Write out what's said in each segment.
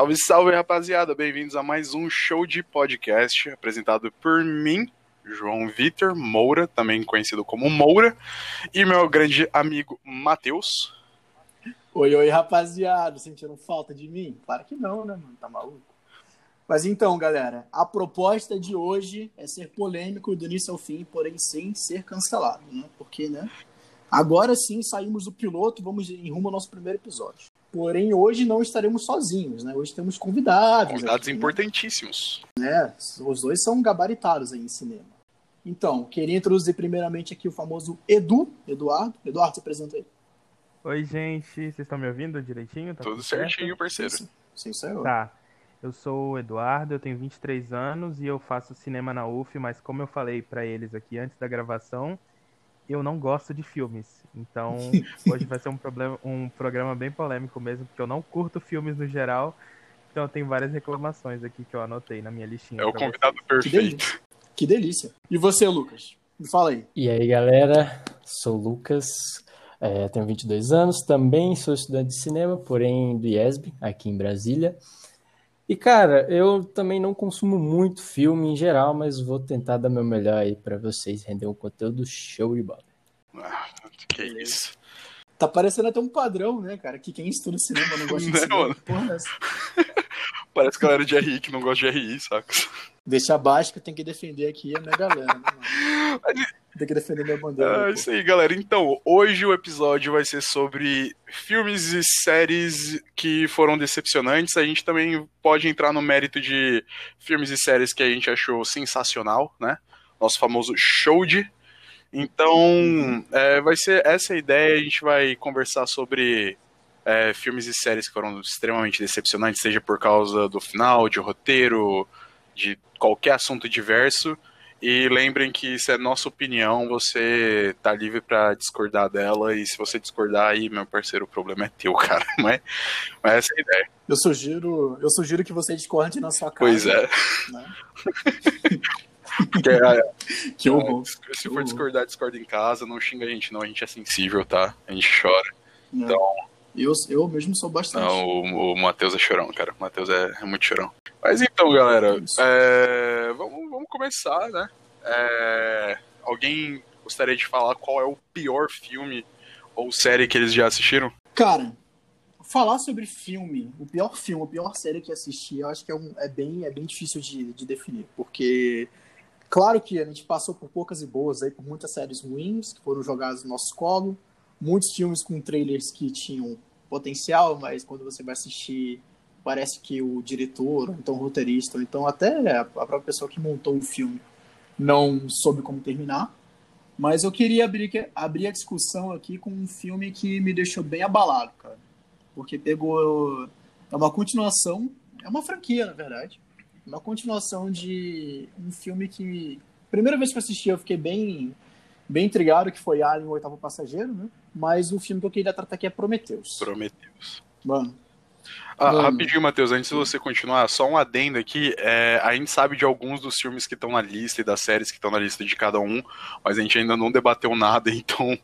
Salve, salve, rapaziada! Bem-vindos a mais um show de podcast apresentado por mim, João Vitor Moura, também conhecido como Moura, e meu grande amigo Matheus. Oi, oi, rapaziada! Sentiram falta de mim? Claro que não, né, mano? Tá maluco? Mas então, galera, a proposta de hoje é ser polêmico do início ao fim, porém sem ser cancelado, né? Porque, né? Agora sim saímos do piloto, vamos em rumo ao nosso primeiro episódio. Porém, hoje não estaremos sozinhos, né? Hoje temos convidados. Convidados aqui, importantíssimos. Né? Os dois são gabaritados aí em cinema. Então, queria introduzir primeiramente aqui o famoso Edu, Eduardo. Eduardo, se apresenta aí. Oi, gente. Vocês estão me ouvindo direitinho? Tá tudo certinho, parceiro. Sim, sim, senhor. Tá. Eu sou o Eduardo, eu tenho 23 anos e eu faço cinema na UF, mas como eu falei para eles aqui antes da gravação, eu não gosto de filmes. Então, hoje vai ser um, problema, um programa bem polêmico mesmo, porque eu não curto filmes no geral. Então, eu tenho várias reclamações aqui que eu anotei na minha listinha. É o convidado Que perfeito. delícia. Que delícia. E você, Lucas? Me fala aí. E aí, galera, sou o Lucas, é, tenho 22 anos, também sou estudante de cinema, porém do IESB, aqui em Brasília. E, cara, eu também não consumo muito filme em geral, mas vou tentar dar meu melhor aí pra vocês, render um conteúdo show de bola. Ah, que isso. Tá parecendo até um padrão, né, cara? Que quem estuda cinema não gosta de Né, cinema. mano? Porra, dessa. Parece galera de RI que não gosta de RI, saca? Deixa abaixo que eu tenho que defender aqui a minha galera, né? Tem que defender minha bandeira. É isso aí, galera. Então, hoje o episódio vai ser sobre filmes e séries que foram decepcionantes. A gente também pode entrar no mérito de filmes e séries que a gente achou sensacional, né? Nosso famoso show de. Então, é, vai ser essa a ideia. A gente vai conversar sobre é, filmes e séries que foram extremamente decepcionantes, seja por causa do final, de roteiro, de qualquer assunto diverso. E lembrem que isso é nossa opinião, você tá livre pra discordar dela, e se você discordar aí, meu parceiro, o problema é teu, cara. Mas, mas essa é a ideia. Eu sugiro, eu sugiro que você discorde na sua casa. Pois é. né? Porque, é, Que horror. se for discordar, discorda em casa, não xinga a gente, não. A gente é sensível, tá? A gente chora. Então... Eu, eu mesmo sou bastante. Não, o, o Matheus é chorão, cara. O Matheus é, é muito chorão. Mas então, galera, Isso. é, vamos, vamos começar, né? É, alguém gostaria de falar qual é o pior filme ou série que eles já assistiram? Cara, falar sobre filme, o pior filme, a pior série que assisti, eu acho que é, um- é bem, é bem difícil de, de definir, porque claro que a gente passou por poucas e boas aí, por muitas séries ruins que foram jogadas no nosso colo, muitos filmes com trailers que tinham potencial, mas quando você vai assistir, parece que o diretor, ou então o roteirista, ou então até a própria pessoa que montou o filme não soube como terminar. Mas eu queria abrir, abrir a discussão aqui com um filme que me deixou bem abalado, cara. Porque pegou. É uma continuação. É uma franquia, na verdade. Uma continuação de um filme que. Primeira vez que eu assisti, eu fiquei bem, bem intrigado, que foi Alien, o Oitavo Passageiro, né? Mas o filme que eu queria tratar aqui é Prometheus. Prometheus. Mano, Ah, Mano. rapidinho, Matheus, antes de você continuar, só um adendo aqui. é, a gente sabe de alguns dos filmes que estão na lista e das séries que estão na lista de cada um, mas a gente ainda não debateu nada, então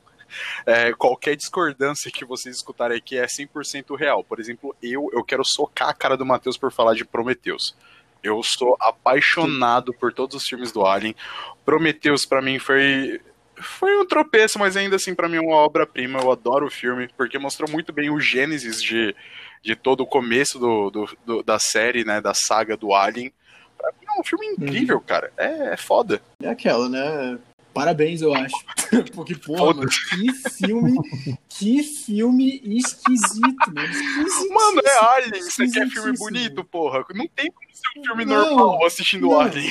é, qualquer discordância que vocês escutarem aqui é 100% real. Por exemplo, eu, eu quero socar a cara do Matheus por falar de Prometheus. Eu sou apaixonado por todos os filmes do Alien. Prometheus, pra mim, foi. Foi um tropeço, mas ainda assim, pra mim, é uma obra-prima. Eu adoro o filme, porque mostrou muito bem o gênesis de, de todo o começo do, do- do- da série, né? Da saga do Alien. Pra mim é um filme incrível, cara. É, é foda. é aquela, né? Parabéns, eu acho. Porque, porra, mano, que filme. Que filme esquisito, mano. Mano, é Alien. Você quer filme bonito, porra? Não tem como ser um filme Não, normal assistindo não. Alien.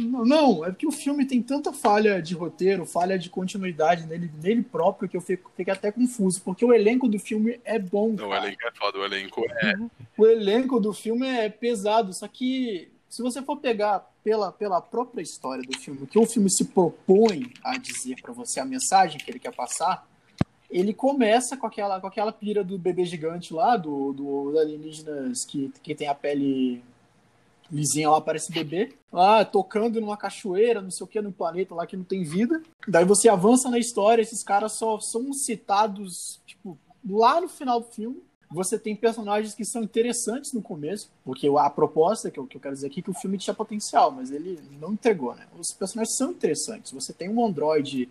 Não, é porque o filme tem tanta falha de roteiro, falha de continuidade nele, nele próprio, que eu fico, fico até confuso. Porque o elenco do filme é bom. Não, o elenco é foda, o elenco é. O elenco do filme é pesado, só que se você for pegar pela, pela própria história do filme, o que o filme se propõe a dizer pra você, a mensagem que ele quer passar, ele começa com aquela, com aquela pira do bebê gigante lá, do, do alienígenas que, que tem a pele lisinha lá, parece bebê, lá tocando numa cachoeira, não sei o que, num planeta lá que não tem vida. Daí você avança na história, esses caras só são citados, tipo, lá no final do filme. você tem personagens que são interessantes no começo, porque a proposta que eu, que eu quero dizer aqui é que o filme tinha potencial, mas ele não entregou, né? Os personagens são interessantes. Você tem um androide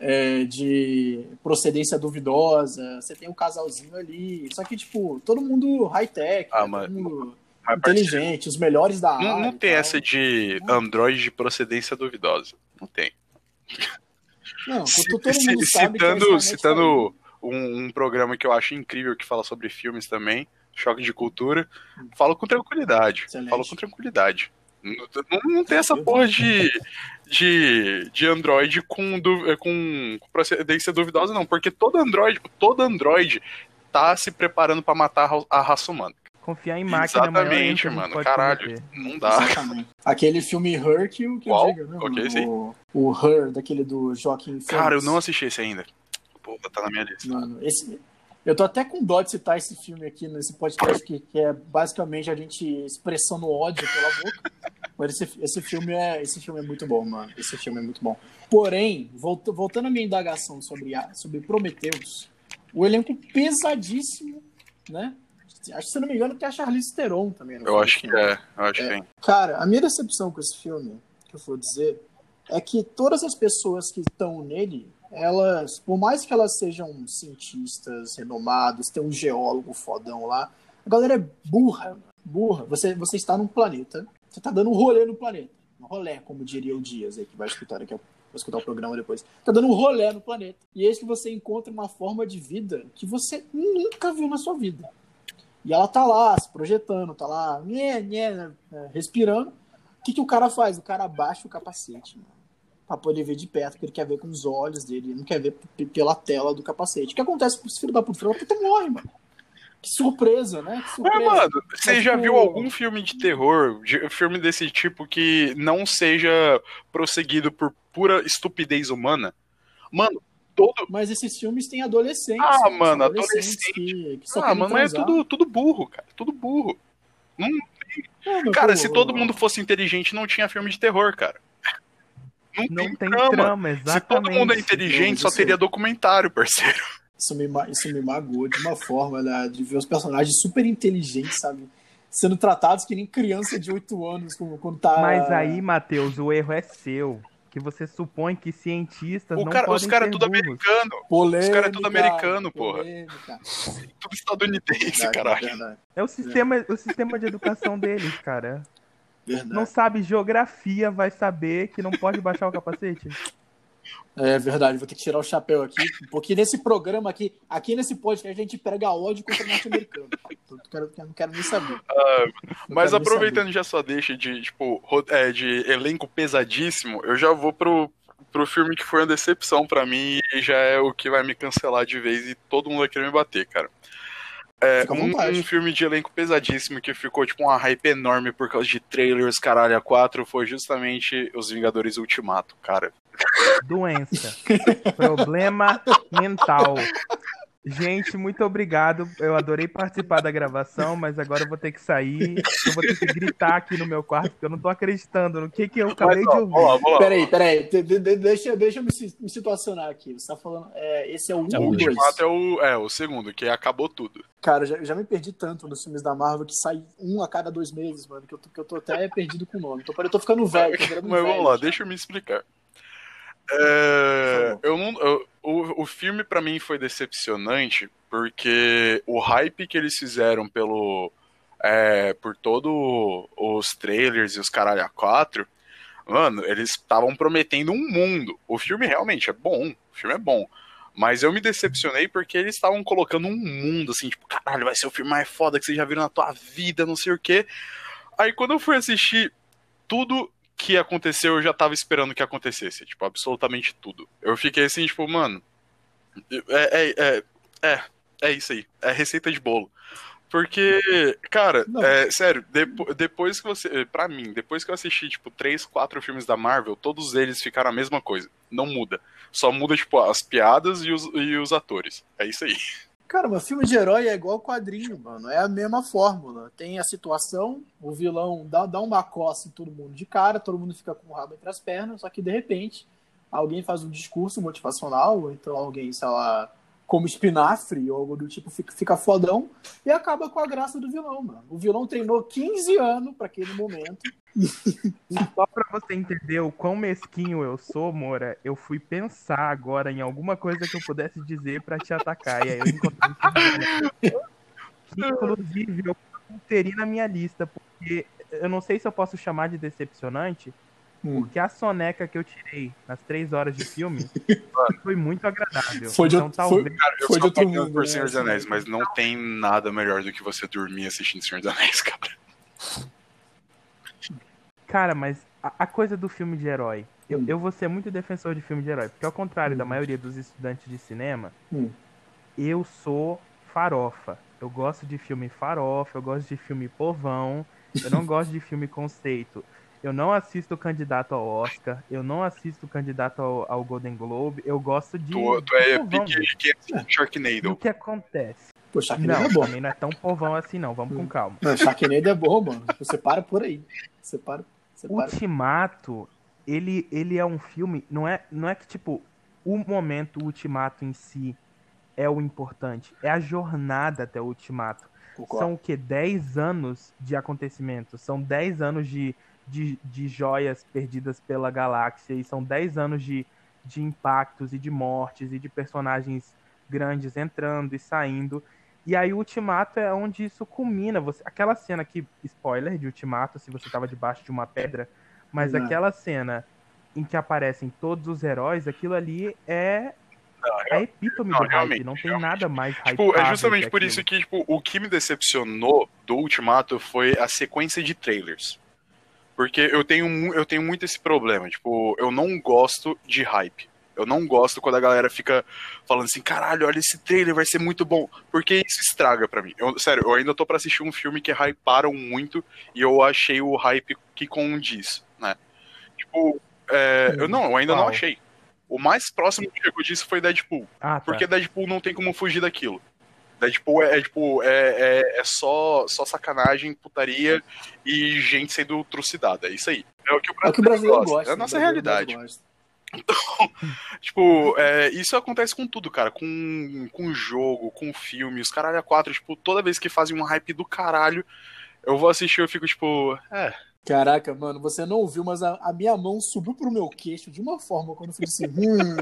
é, de procedência duvidosa, você tem um casalzinho ali, só que, tipo, todo mundo high-tech, Ah, né? todo mundo inteligente, os melhores da área. Não, não tem essa de Android de procedência duvidosa. Não tem. Não, todo mundo a citando citando um, um programa que eu acho incrível que fala sobre filmes também, Choque de Cultura, falo com tranquilidade. Excelente. Falo com tranquilidade. Não, não- tem essa porra de, de, de Android com, du- com procedência duvidosa, não. Porque todo Android, todo Android tá se preparando pra matar a raça humana. Confiar em máquina o maior Exatamente, gente mano. Caralho. cometer. Não dá. Exatamente. Aquele filme Her que, o- que eu digo, né? É esse aí? o, o Her, daquele do Joaquim Phoenix. Cara, eu não assisti esse ainda. Porra, tá na minha lista. Mano, esse, eu tô até com dó de citar esse filme aqui nesse podcast, que, que é basicamente a gente expressando ódio pela boca. Mas esse, esse, filme é, esse filme é muito bom, mano. Esse filme é muito bom. Porém, volta- voltando à minha indagação sobre, sobre Prometheus, o elenco pesadíssimo, né? Acho que, se eu não me engano, tem a Charlize Theron também. no Eu filme. acho que é. Eu acho que É. Cara, a minha decepção com esse filme, que eu vou dizer, é que todas as pessoas que estão nele, elas, por mais que elas sejam cientistas renomados, tem um geólogo fodão lá, a galera é burra, burra. Você, você está num planeta, você está dando um rolê no planeta. Um rolê, como diria o Dias aí, que vai escutar aqui, vai escutar o programa depois. Tá dando um rolê no planeta. E eis que você encontra uma forma de vida que você nunca viu na sua vida. E ela tá lá, se projetando, tá lá, nhé, nhé, né, respirando. O que, que o cara faz? O cara abaixa o capacete, mano. Pra poder ver de perto, porque ele quer ver com os olhos dele, ele não quer ver pela tela do capacete. O que acontece com esse filho da puta? Puta morre, mano. Que surpresa, né? Que surpresa. Mas, mano, você Mas, já tipo- viu algum filme de terror, de- filme desse tipo, que não seja prosseguido por pura estupidez humana? Mano, todo. Mas esses filmes têm adolescentes. Ah, mano, adolescentes que, que só Ah, mano, é transar. tudo, tudo burro, cara. Tudo burro. Não, mas, Cara, pô, se todo mundo fosse inteligente, não tinha filme de terror, cara. Não, Não tem, tem trama. trama, Se todo exatamente. mundo é inteligente, só teria documentário, parceiro. Isso me, isso me magoou de uma forma, né, de ver os personagens super inteligentes, sabe? Sendo tratados que nem criança de 8 anos, como quando tá. Mas aí, Matheus, o erro é seu. Que você supõe que cientistas O não cara, podem os caras é tudo burros. americano. Polêmica, Os caras é tudo americano, porra. polêmica. Tudo estadunidense, Verdade, caralho. Verdade, É o sistema, o sistema de educação deles, cara. verdade. Não sabe geografia, vai saber que não pode baixar o capacete. É verdade, vou ter que tirar o chapéu aqui, porque nesse programa aqui, aqui nesse podcast, a gente prega ódio contra o norte-americano. Eu não quero, não quero nem saber. Não Mas aproveitando já só deixa de, tipo, é, de elenco pesadíssimo, eu já vou pro, pro filme que foi uma decepção pra mim e já é o que vai me cancelar de vez e todo mundo vai querer me bater, cara. É, um, um filme de elenco pesadíssimo que ficou, tipo, uma hype enorme por causa de trailers, caralho, a 4, foi justamente Os Vingadores Ultimato, cara. Doença. Problema mental. Gente, muito obrigado. Eu adorei participar da gravação, mas agora eu vou ter que sair. Eu vou ter que gritar aqui no meu quarto, porque eu não tô acreditando no que, que eu acabei Mas, ó, de ouvir. vamos lá. Peraí, peraí, de- de- de- deixa, deixa eu me, me situacionar aqui. Você tá falando, é, esse é o 1 É o ou O o 2? Ultimato é o, é o segundo, que acabou tudo. Cara, eu já, eu já me perdi tanto nos filmes da Marvel que sai um a cada dois meses, mano, que eu tô, que eu tô até perdido com o nome. Tô, eu tô ficando velho, tô Mas velho vamos lá, já. deixa eu me explicar. É, eu não, eu- o, o filme pra mim foi decepcionante porque o hype que eles fizeram pelo é, por todo os trailers e os caralho a quatro, mano, eles estavam prometendo um mundo. O filme realmente é bom, o filme é bom. Mas eu me decepcionei porque eles estavam colocando um mundo assim, tipo, caralho, vai ser o filme mais foda que você já viu na tua vida, não sei o quê. Aí quando eu fui assistir tudo que aconteceu, eu já tava esperando que acontecesse. Tipo, absolutamente tudo. Eu fiquei assim, tipo, mano. É, é, é, é, é isso aí. É receita de bolo. Porque, cara, é, sério, depo- depois que você. Pra mim, depois que eu assisti, tipo, três, quatro filmes da Marvel, todos eles ficaram a mesma coisa. Não muda. Só muda, tipo, as piadas e os, e os atores. É isso aí. Cara, mas filme de herói é igual quadrinho, mano. É a mesma fórmula. Tem a situação, o vilão dá, dá uma coça em todo mundo de cara, todo mundo fica com o rabo entre as pernas, só que de repente alguém faz um discurso motivacional, ou então alguém, sei lá, como espinafre ou algo do tipo, fica, fica fodão e acaba com a graça do vilão, mano. O vilão treinou 15 anos para aquele momento. Só pra você entender o quão mesquinho eu sou, Moura, eu fui pensar agora em alguma coisa que eu pudesse dizer para te atacar. E aí eu encontrei que, inclusive, eu teria na minha lista, porque eu não sei se eu posso chamar de decepcionante, Hum. Porque a soneca que eu tirei nas três horas de filme foi muito agradável. Foi de, então, talvez... foi, cara, eu foi de outro mundo, por né? Senhor dos Anéis, mas não tem nada melhor do que você dormir assistindo Senhor dos Anéis, cara. Cara, mas a, a coisa do filme de herói. Eu, hum. eu vou ser muito defensor de filme de herói, porque ao contrário hum. da maioria dos estudantes de cinema, hum. eu sou farofa. Eu gosto de filme farofa, eu gosto de filme povão, eu não gosto de filme conceito. Eu não assisto o candidato ao Oscar, eu não assisto o candidato ao, ao Golden Globe, eu gosto de. Tu, tu é pique que é Sharknado. O que acontece? Pô, Sharknado não, é bom. também não é tão povão assim, não. Vamos com calma. Não, Sharknado é bom, mano. Você para por aí. Você para. Você para. Ultimato, ele, ele é um filme. Não é, não é que, tipo, o momento, o ultimato em si é o importante. É a jornada até o ultimato. Concordo. São o quê? 10 anos de acontecimento. São 10 anos de de, de joias perdidas pela galáxia, e são 10 anos de, de impactos e de mortes e de personagens grandes entrando e saindo. E aí o Ultimato é onde isso culmina. Você, aquela cena que, spoiler de Ultimato, se você estava debaixo de uma pedra, mas Não. aquela cena em que aparecem todos os heróis, aquilo ali é não, é epítome não, do hype, não tem nada mais tipo, É justamente por isso que tipo, o que me decepcionou do Ultimato foi a sequência de trailers. Porque eu tenho, eu tenho muito esse problema. Tipo, eu não gosto de hype. Eu não gosto quando a galera fica falando assim, caralho, olha esse trailer, vai ser muito bom. Porque isso estraga para mim. Eu, sério, eu ainda tô para assistir um filme que hyparam muito e eu achei o hype que condiz, né? Tipo, é, eu não, eu ainda não achei. O mais próximo que chegou disso foi Deadpool. Ah, tá. Porque Deadpool não tem como fugir daquilo. Deadpool é, é tipo, é, é, é, só, só sacanagem, putaria e gente sendo trucidada. É isso aí. É o que o brasileiro, é o que o brasileiro gosta. gosta. É a nossa realidade. Então, tipo, é, isso acontece com tudo, cara. Com, com jogo, com filme, os caralho a quatro, tipo, toda vez que fazem um hype do caralho, eu vou assistir eu fico, tipo, é, Caraca, mano, você não ouviu, mas a, a, minha mão subiu pro meu queixo de uma forma quando eu fiz assim, hum,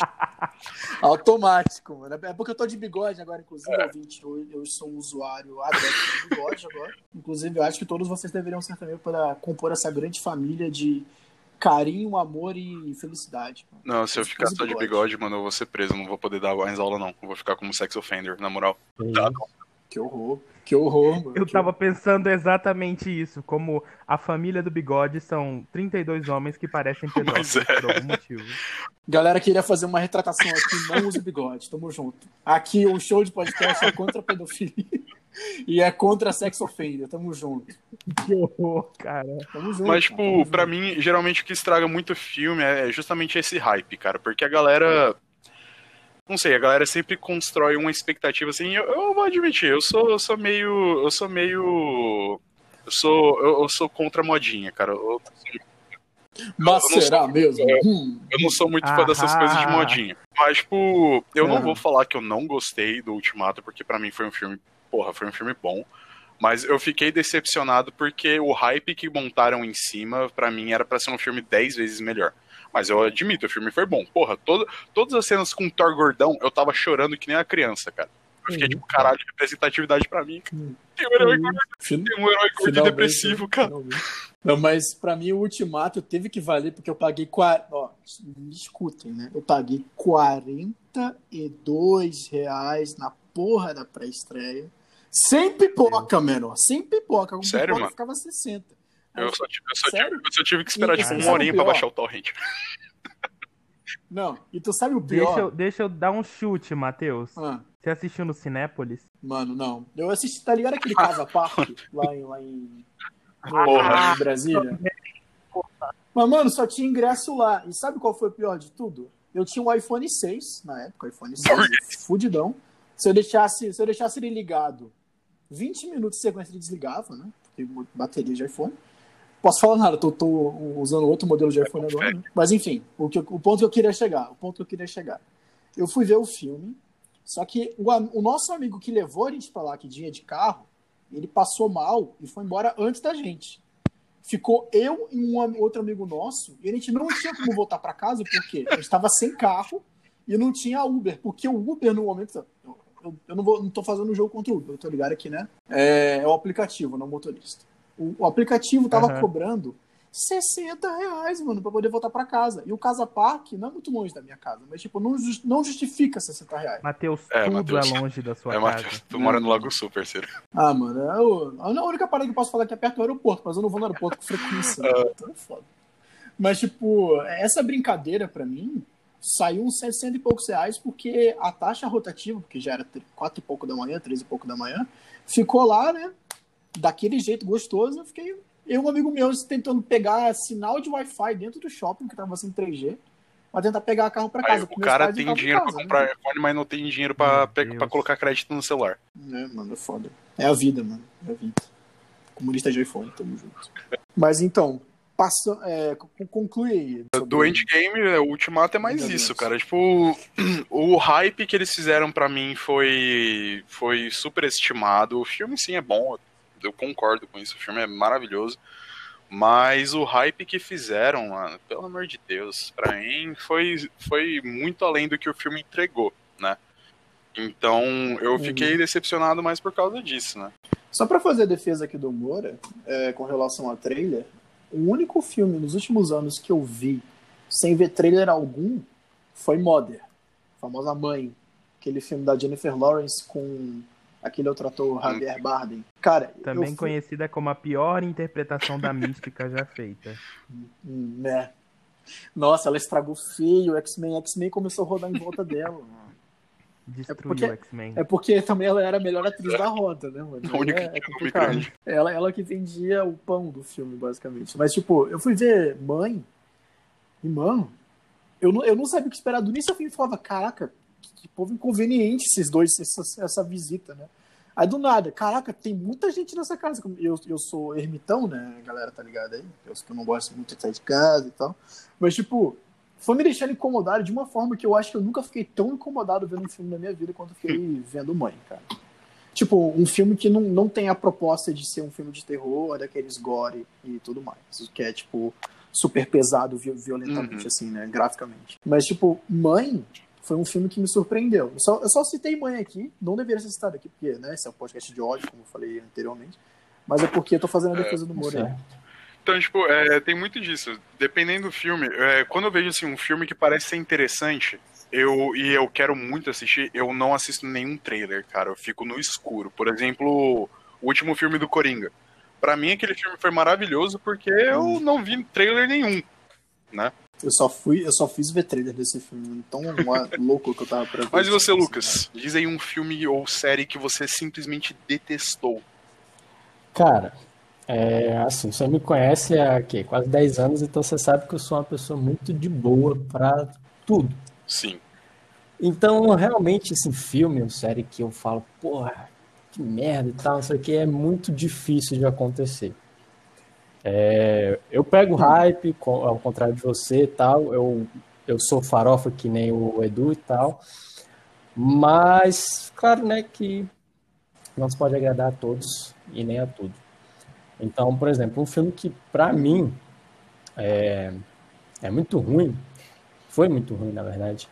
automático, mano. É porque eu tô de bigode agora, inclusive, é. ouvinte, eu, eu sou um usuário adepto de bigode agora. Inclusive, eu acho que todos vocês deveriam ser também para compor essa grande família de carinho, amor e felicidade. Mano. Não, se eu ficar só de bigode, mano, eu vou ser preso, não vou poder dar mais aula, não. Eu vou ficar como sex offender, na moral. Tá, que horror. Que horror, mano. Eu tava pensando exatamente isso. Como a família do bigode são 32 homens que parecem pedófilos é. por algum motivo. Galera, queria fazer uma retratação aqui. Não use bigode. Tamo junto. Aqui o show de podcast é contra a pedofilia. E é contra a sex offender, tamo junto. Que horror, cara. Tamo junto. Mas, tipo, pra mim, geralmente o que estraga muito filme é justamente esse hype, cara. Porque a galera não sei, a galera sempre constrói uma expectativa assim. Eu, eu vou admitir, eu sou, eu sou meio. Eu sou meio. Eu sou, eu, eu sou contra a modinha, cara. Eu, mas será sou, mesmo? Eu, hum. eu, não sou muito fã dessas coisas de modinha. Mas, tipo, eu não é. vou falar que eu não gostei do Ultimato, porque para mim foi um filme. Porra, foi um filme bom. Mas eu fiquei decepcionado porque o hype que montaram em cima, para mim, era para ser um filme 10 vezes melhor. Mas eu admito, o filme foi bom. Porra, todo, todas as cenas com o Thor gordão, eu tava chorando que nem a criança, cara. Eu fiquei tipo, caralho, representatividade pra mim. Tem um herói, gordo, tem um herói gordo depressivo, cara. Não, mas pra mim o Ultimato teve que valer porque eu paguei. Ó, me escutem, né? Eu paguei 42 reais na porra da pré-estreia. Sem pipoca, menor. Sem pipoca. Com Sério, pipoca mano? ficava 60. Eu só, tive, eu, só tive, eu só tive que esperar, tipo, uma horinha pra baixar o torrent. Não, e tu sabe o pior? Deixa eu, deixa eu dar um chute, Matheus. Ah. Você assistiu no Cinépolis? Mano, não. Eu assisti, tá ligado aquele Casa Parque lá em, lá em, Porra. em Brasília? Mas, mano, só tinha ingresso lá. E sabe qual foi o pior de tudo? Eu tinha um iPhone 6 na época, iPhone 6, fudidão. Se eu deixasse, se eu deixasse ele ligado 20 minutos de sequência ele desligava, né? Porque bateria de iPhone. Posso falar nada, tô, tô usando outro modelo de iPhone agora. Né? Mas enfim, o, que, o ponto que eu queria chegar, o ponto que eu queria chegar. Eu fui ver o filme Só que o, o nosso amigo que levou a gente pra lá, que tinha de carro, ele passou mal e foi embora antes da gente. Ficou eu e um outro amigo nosso, e a gente não tinha como voltar para casa, porque a gente estava sem carro e não tinha Uber, porque o Uber no momento. Eu, eu não, vou, não tô fazendo jogo contra o Uber, eu tô ligado aqui, né? É, é o aplicativo, não o motorista. O, o aplicativo tava uhum. cobrando 60 reais, mano, pra poder voltar pra casa. E o Casa Park não é muito longe da minha casa, mas, tipo, não, não justifica 60 reais. Matheus, é, tudo Mateus, é longe da sua é, casa. Mateus, tu mora no Lago Sul, parceiro. Ah, mano, eu, a única parada que eu posso falar é que é perto do aeroporto, mas eu não vou no aeroporto com frequência. Né? Então é foda. Mas, tipo, essa brincadeira, pra mim, saiu uns 60 e poucos reais, porque a taxa rotativa, porque já era 4 e pouco da manhã, 3 e pouco da manhã, ficou lá, né? Daquele jeito gostoso, eu fiquei eu um amigo meu tentando pegar sinal de Wi-Fi dentro do shopping, que tava sem 3G, pra tentar pegar carro para casa. Aí, o cara tem dinheiro para comprar né? iPhone, mas não tem dinheiro para colocar crédito no celular. É, mano, é foda. É a vida, mano. É a vida. Comunista de iPhone, tamo junto. Mas então, passa, é, conclui aí. Sobre... Do Endgame, é, o Ultimato é mais isso, cara. Tipo, o hype que eles fizeram para mim foi, foi super estimado. O filme, sim, é bom eu concordo com isso, o filme é maravilhoso. Mas o hype que fizeram, mano, pelo amor de Deus, pra mim foi, foi muito além do que o filme entregou, né? Então eu uhum. fiquei decepcionado mais por causa disso, né? Só para fazer a defesa aqui do Moura, é, com relação a trailer, o único filme nos últimos anos que eu vi sem ver trailer algum foi Mother, a famosa Mãe, aquele filme da Jennifer Lawrence com aquele outro ator, Javier Bardem. Cara, também fui... conhecida como a pior interpretação da mística já feita. Né? Nossa, ela estragou feio o X-Men. X-Men começou a rodar em volta dela. Destruiu é o X-Men. É porque também ela era a melhor atriz da roda, né, mano? A única é, é complicado. Ela, ela que vendia o pão do filme, basicamente. Mas, tipo, eu fui ver Mãe, e, mano, eu não, eu não sabia o que esperar. Do início eu falava, caraca, que povo inconveniente esses dois, essa, essa visita, né? Aí do nada, caraca, tem muita gente nessa casa. Eu, eu sou ermitão, né? A galera tá ligada aí. Eu, eu não gosto muito de sair de casa e tal. Mas, tipo, foi me deixando incomodado de uma forma que eu acho que eu nunca fiquei tão incomodado vendo um filme na minha vida quanto fiquei vendo Mãe, cara. Tipo, um filme que não, não tem a proposta de ser um filme de terror, daqueles gore e tudo mais. Que é, tipo, super pesado violentamente, uhum. assim, né? Graficamente. Mas, tipo, Mãe foi um filme que me surpreendeu. Eu só, eu só citei Mãe aqui, não deveria ser citado aqui, porque né, esse é um podcast de ódio, como eu falei anteriormente, mas é porque eu tô fazendo a defesa do Moro aí. Então, tipo, é, tem muito disso. Dependendo do filme, é, quando eu vejo assim, um filme que parece ser interessante, eu e eu quero muito assistir, eu não assisto nenhum trailer, cara. Eu fico no escuro. Por exemplo, o último filme do Coringa. Para mim, aquele filme foi maravilhoso porque eu hum. não vi trailer nenhum, né? Eu só fui, eu só fiz ver trailer desse filme, tão louco que eu tava pra ver. Mas e você, assim, Lucas? Né? Diz aí um filme ou série que você simplesmente detestou. Cara, é, assim, você me conhece há quê? quase 10 anos, então você sabe que eu sou uma pessoa muito de boa para tudo. Sim. Então, realmente, esse filme ou série que eu falo, porra, que merda e tal, isso aqui é muito difícil de acontecer. É, eu pego hype, ao contrário de você e tal, eu, eu sou farofa que nem o Edu e tal, mas claro, né, que não se pode agradar a todos e nem a tudo. Então, por exemplo, um filme que para mim é, é muito ruim, foi muito ruim na verdade,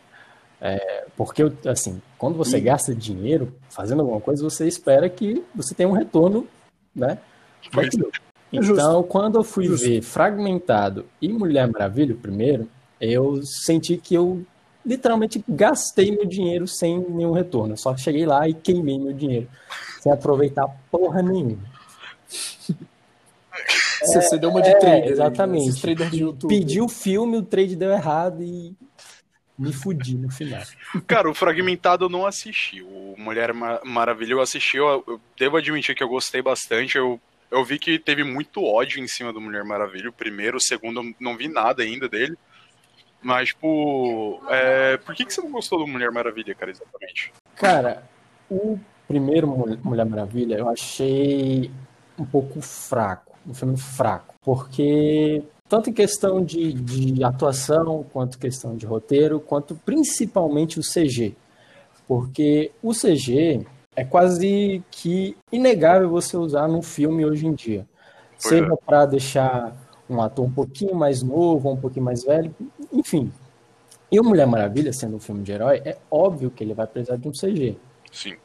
é, porque assim, quando você gasta dinheiro fazendo alguma coisa, você espera que você tenha um retorno, né? Daquilo. É então, quando eu fui Justo. ver Fragmentado e Mulher Maravilha, primeiro, eu senti que eu literalmente gastei meu dinheiro sem nenhum retorno. Eu só cheguei lá e queimei meu dinheiro, sem aproveitar porra nenhuma. Você, é, você deu uma de trader. É, exatamente. Aí, de Pedi o filme, o trade deu errado e me fudi no final. Cara, o Fragmentado eu não assisti. O Mulher Maravilha eu assisti, eu, eu devo admitir que eu gostei bastante. Eu eu vi que teve muito ódio em cima do Mulher Maravilha. O primeiro, o segundo, eu não vi nada ainda dele. Mas, tipo, é... por que, que você não gostou do Mulher Maravilha, cara, exatamente? Cara, o primeiro Mulher Maravilha eu achei um pouco fraco, um filme fraco, porque tanto em questão de, de atuação, quanto questão de roteiro, quanto principalmente o CG. Porque o CG é quase que inegável você usar num filme hoje em dia. Pois Seja para deixar um ator um pouquinho mais novo, um pouquinho mais velho, enfim. E o Mulher Maravilha, sendo um filme de herói, é óbvio que ele vai precisar de um CG. Sim.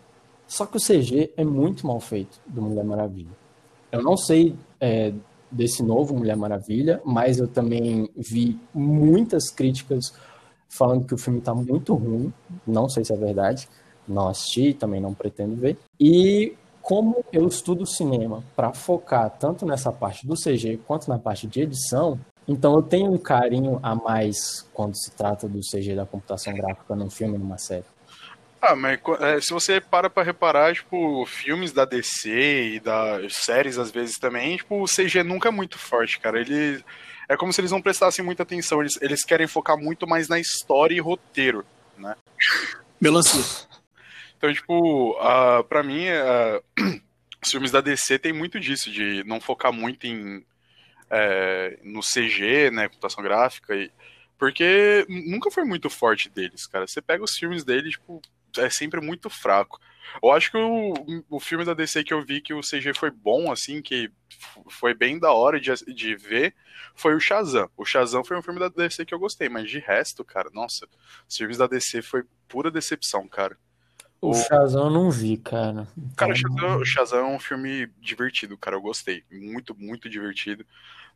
Só que o CG é muito mal feito do Mulher Maravilha. Eu não sei é, desse novo Mulher Maravilha, mas eu também vi muitas críticas falando que o filme tá muito ruim. Não sei se é verdade. Não assisti, também não pretendo ver. E como eu estudo cinema para focar tanto nessa parte do CG quanto na parte de edição, então eu tenho um carinho a mais quando se trata do CG da computação gráfica num filme, numa série. Ah, mas é, se você para pra reparar, tipo, filmes da DC e das séries, às vezes também, tipo, o CG nunca é muito forte, cara. Ele. É como se eles não prestassem muita atenção. Eles, eles querem focar muito mais na história e roteiro, né? Melancia. Então, tipo, uh, pra mim, uh, os filmes da DC tem muito disso, de não focar muito em. É, no CG, né? Computação gráfica. E, porque nunca foi muito forte deles, cara. Você pega os filmes deles, tipo, é sempre muito fraco. Eu acho que o, o filme da DC que eu vi que o CG foi bom, assim, que foi bem da hora de, de ver, foi o Shazam. O Shazam foi um filme da DC que eu gostei, mas de resto, cara, nossa, os filmes da DC foi pura decepção, cara. O Shazam eu não vi, cara. Cara, o Shazam, o Shazam é um filme divertido, cara, eu gostei. Muito, muito divertido.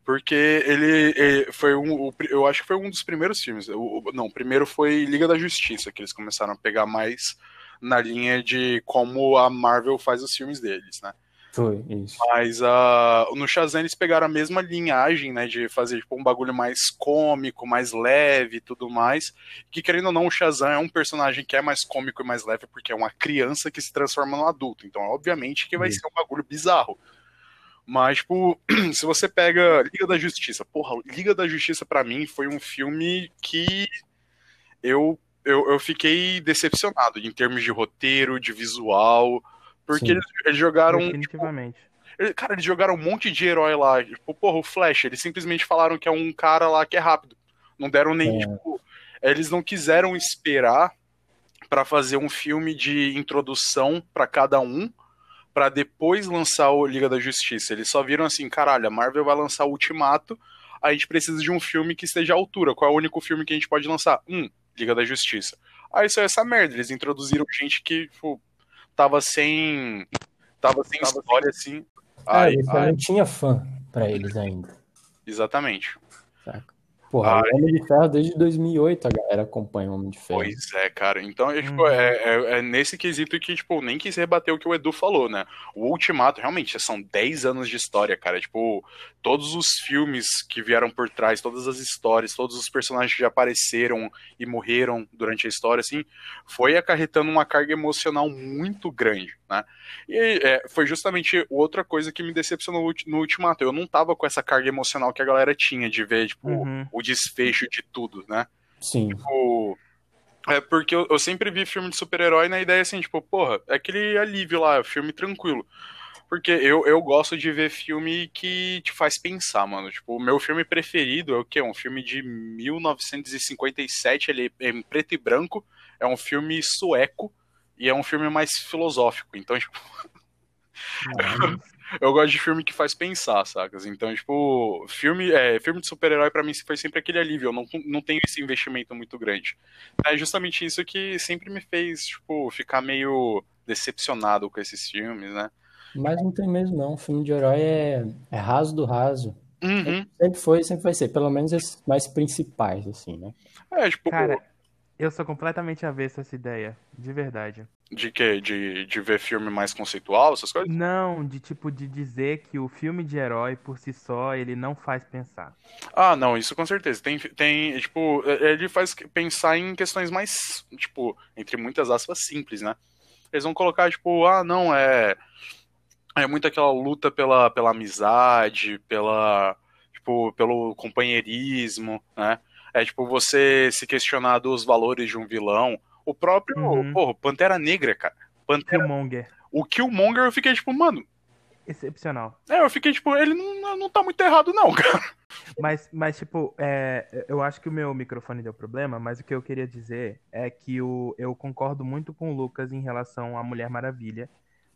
Porque ele, ele foi um. Eu acho que foi um dos primeiros filmes. O- não, o primeiro foi Liga da Justiça, que eles começaram a pegar mais na linha de como a Marvel faz os filmes deles, né? Foi, isso. Mas ah, no Shazam eles pegaram a mesma linhagem, né? De fazer tipo, um bagulho mais cômico, mais leve e tudo mais. Que querendo ou não, o Shazam é um personagem que é mais cômico e mais leve, porque é uma criança que se transforma num adulto. Então, obviamente, que vai ser um bagulho bizarro. Mas, tipo, se você pega Liga da Justiça, porra, Liga da Justiça pra mim foi um filme que eu, eu, eu fiquei decepcionado em termos de roteiro, de visual, porque eles, eles jogaram Definitivamente. ele- Cara, eles jogaram um monte de herói lá. Tipo, porra, o Flash, eles simplesmente falaram que é um cara lá que é rápido. Não deram nem, É. tipo. Eles não quiseram esperar pra fazer um filme de introdução pra cada um, pra depois lançar o Liga da Justiça. Eles só viram assim, caralho, a Marvel vai lançar o Ultimato, a gente precisa de um filme que esteja à altura. Qual é o único filme que a gente pode lançar? Hum, Liga da Justiça. Aí saiu essa merda, eles introduziram gente que, tipo, tava sem. Tava sem história, assim. Ah, Ai, você ai, não tinha fã pra eles ainda. exatamente. Saca? Porra, Ai. o Homem de Ferro desde 2008 a galera acompanha o Homem de Ferro. Pois é, cara. Então, é, tipo, Uhum. é, é- é nesse quesito que, tipo, nem quis rebater o que o Edu falou, né? O Ultimato, realmente, são 10 anos de história, cara. Tipo, todos os filmes que vieram por trás, todas as histórias, todos os personagens que já apareceram e morreram durante a história, assim, foi acarretando uma carga emocional muito grande, né? E é, foi justamente outra coisa que me decepcionou no Ultimato. Eu não tava com essa carga emocional que a galera tinha de ver, tipo, Uhum. o desfecho de tudo, né? Sim. Tipo, é porque eu, eu sempre vi filme de super-herói na ideia assim, tipo, porra, é aquele alívio lá, filme tranquilo. Porque eu, eu gosto de ver filme que te faz pensar, mano. Tipo, o meu filme preferido é o quê? Um filme de 1957, ele é em preto e branco, é um filme sueco e é um filme mais filosófico. Então, tipo, eu gosto de filme que faz pensar, sacas? Então, tipo, filme, é, filme de super-herói pra mim foi sempre aquele alívio. Eu não, não tenho esse investimento muito grande. É justamente isso que sempre me fez, tipo, ficar meio decepcionado com esses filmes, né? Mas não tem mesmo, não. Filme de herói é, é raso do raso. Uhum. Sempre foi sempre vai ser. Pelo menos esses mais principais, assim, né? É, tipo, Cara, eu sou completamente avesso a essa ideia. De verdade. de quê? De, de ver filme mais conceitual, essas coisas? Não, de tipo, de dizer que o filme de herói, por si só, ele não faz pensar. Ah, não, isso com certeza. Tem, tem, tipo, ele faz pensar em questões mais, tipo, entre muitas aspas, simples, né? Eles vão colocar, tipo, ah, não, é. É muito aquela luta pela, pela amizade, pela. Tipo, pelo companheirismo, né? É tipo você se questionar dos valores de um vilão. O próprio, Uhum. porra, Pantera Negra, cara. Pantera Killmonger. o Killmonger eu fiquei tipo, mano, excepcional. É, eu fiquei tipo, ele não, não tá muito errado, não, cara. Mas, mas tipo, é, eu acho que o meu microfone deu problema, mas o que eu queria dizer é que o, eu concordo muito com o Lucas em relação à Mulher Maravilha,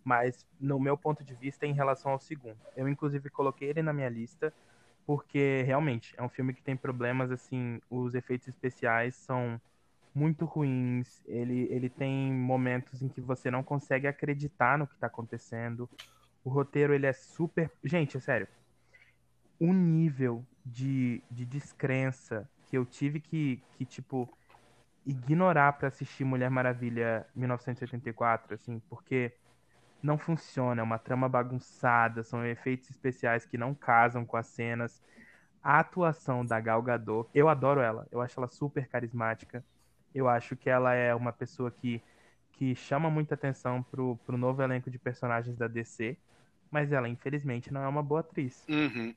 mas no meu ponto de vista em relação ao segundo. Eu, inclusive, coloquei ele na minha lista, porque realmente é um filme que tem problemas, assim, os efeitos especiais são muito ruins, ele, ele tem momentos em que você não consegue acreditar no que tá acontecendo. O roteiro, ele é super. Gente, é sério. O nível de, de descrença que eu tive que, que tipo, ignorar para assistir Mulher Maravilha 1984, assim, porque não funciona, é uma trama bagunçada, são efeitos especiais que não casam com as cenas. A atuação da Gal Gadot, eu adoro ela, eu acho ela super carismática. Eu acho que ela é uma pessoa que, que chama muita atenção pro, pro novo elenco de personagens da DC, mas ela, infelizmente, não é uma boa atriz. Uhum.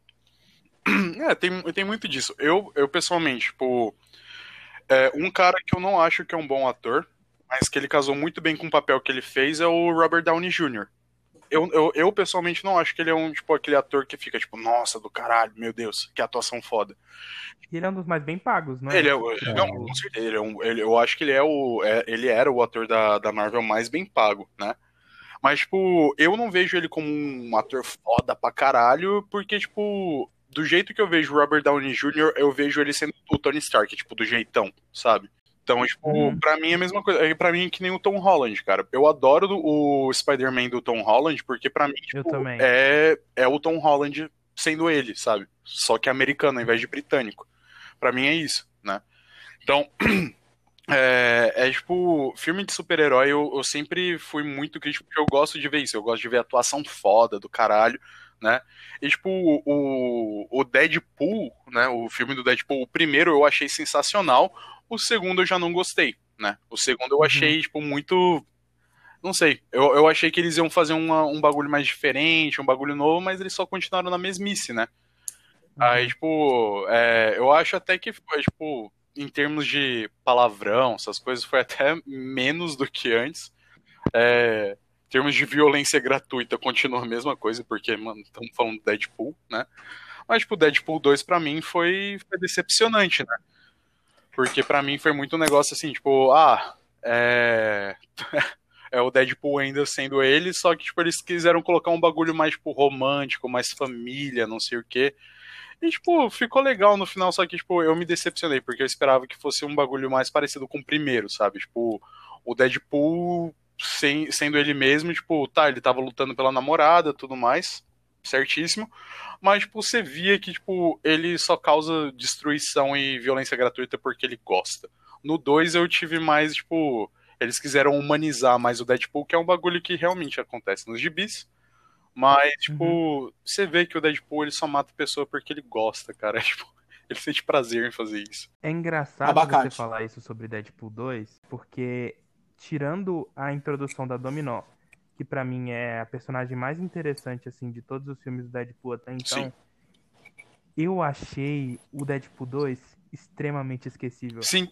É, tem, tem muito disso. Eu, eu pessoalmente, tipo, é, um cara que eu não acho que é um bom ator, mas que ele casou muito bem com o papel que ele fez é o Robert Downey Jr. Eu, eu, eu, pessoalmente não acho que ele é um, tipo, aquele ator que fica, tipo, nossa, do caralho, meu Deus, que atuação foda. Ele é um dos mais bem pagos, não é? Ele é, é. Não, com certeza. Ele é um, ele, eu acho que ele é o. É, ele era o ator da, da Marvel mais bem pago, né? Mas, tipo, eu não vejo ele como um ator foda pra caralho, porque, tipo, do jeito que eu vejo o Robert Downey Jr., eu vejo ele sendo o Tony Stark, tipo, do jeitão, sabe? Então, tipo, uhum. pra mim é a mesma coisa. É pra mim é que nem o Tom Holland, cara. Eu adoro o Spider-Man do Tom Holland, porque pra mim, tipo, é, é o Tom Holland sendo ele, sabe? Só que americano ao invés de britânico. Pra mim é isso, né? Então, é, é tipo, filme de super-herói eu, eu sempre fui muito crítico, porque eu gosto de ver isso. Eu gosto de ver atuação foda do caralho né? E, tipo, o, o Deadpool, né? O filme do Deadpool, o primeiro eu achei sensacional, o segundo eu já não gostei, né? O segundo eu achei, uhum. tipo, muito. Não sei, eu, eu achei que eles iam fazer uma, um bagulho mais diferente, um bagulho novo, mas eles só continuaram na mesmice, né? Uhum. Aí, tipo, é, eu acho até que, tipo, em termos de palavrão, essas coisas, foi até menos do que antes. É, em termos de violência gratuita, continua a mesma coisa, porque, mano, estamos falando de Deadpool, né? Mas, tipo, Deadpool 2 pra mim foi, foi decepcionante, né? Porque para mim foi muito um negócio assim, tipo, ah, é. é o Deadpool ainda sendo ele, só que, tipo, eles quiseram colocar um bagulho mais, tipo, romântico, mais família, não sei o quê. E, tipo, ficou legal no final, só que, tipo, eu me decepcionei, porque eu esperava que fosse um bagulho mais parecido com o primeiro, sabe? Tipo, o Deadpool sem, sendo ele mesmo, tipo, tá, ele tava lutando pela namorada tudo mais, certíssimo. Mas, tipo, você via que, tipo, ele só causa destruição e violência gratuita porque ele gosta. No 2 eu tive mais, tipo, eles quiseram humanizar mais o Deadpool, que é um bagulho que realmente acontece nos gibis. Mas, tipo, uhum. você vê que o Deadpool ele só mata a pessoa porque ele gosta, cara. Tipo, ele sente prazer em fazer isso. É engraçado Abacate. você falar isso sobre Deadpool 2, porque tirando a introdução da Dominó, que para mim é a personagem mais interessante assim de todos os filmes do Deadpool até então, Sim. eu achei o Deadpool 2 extremamente esquecível. Sim.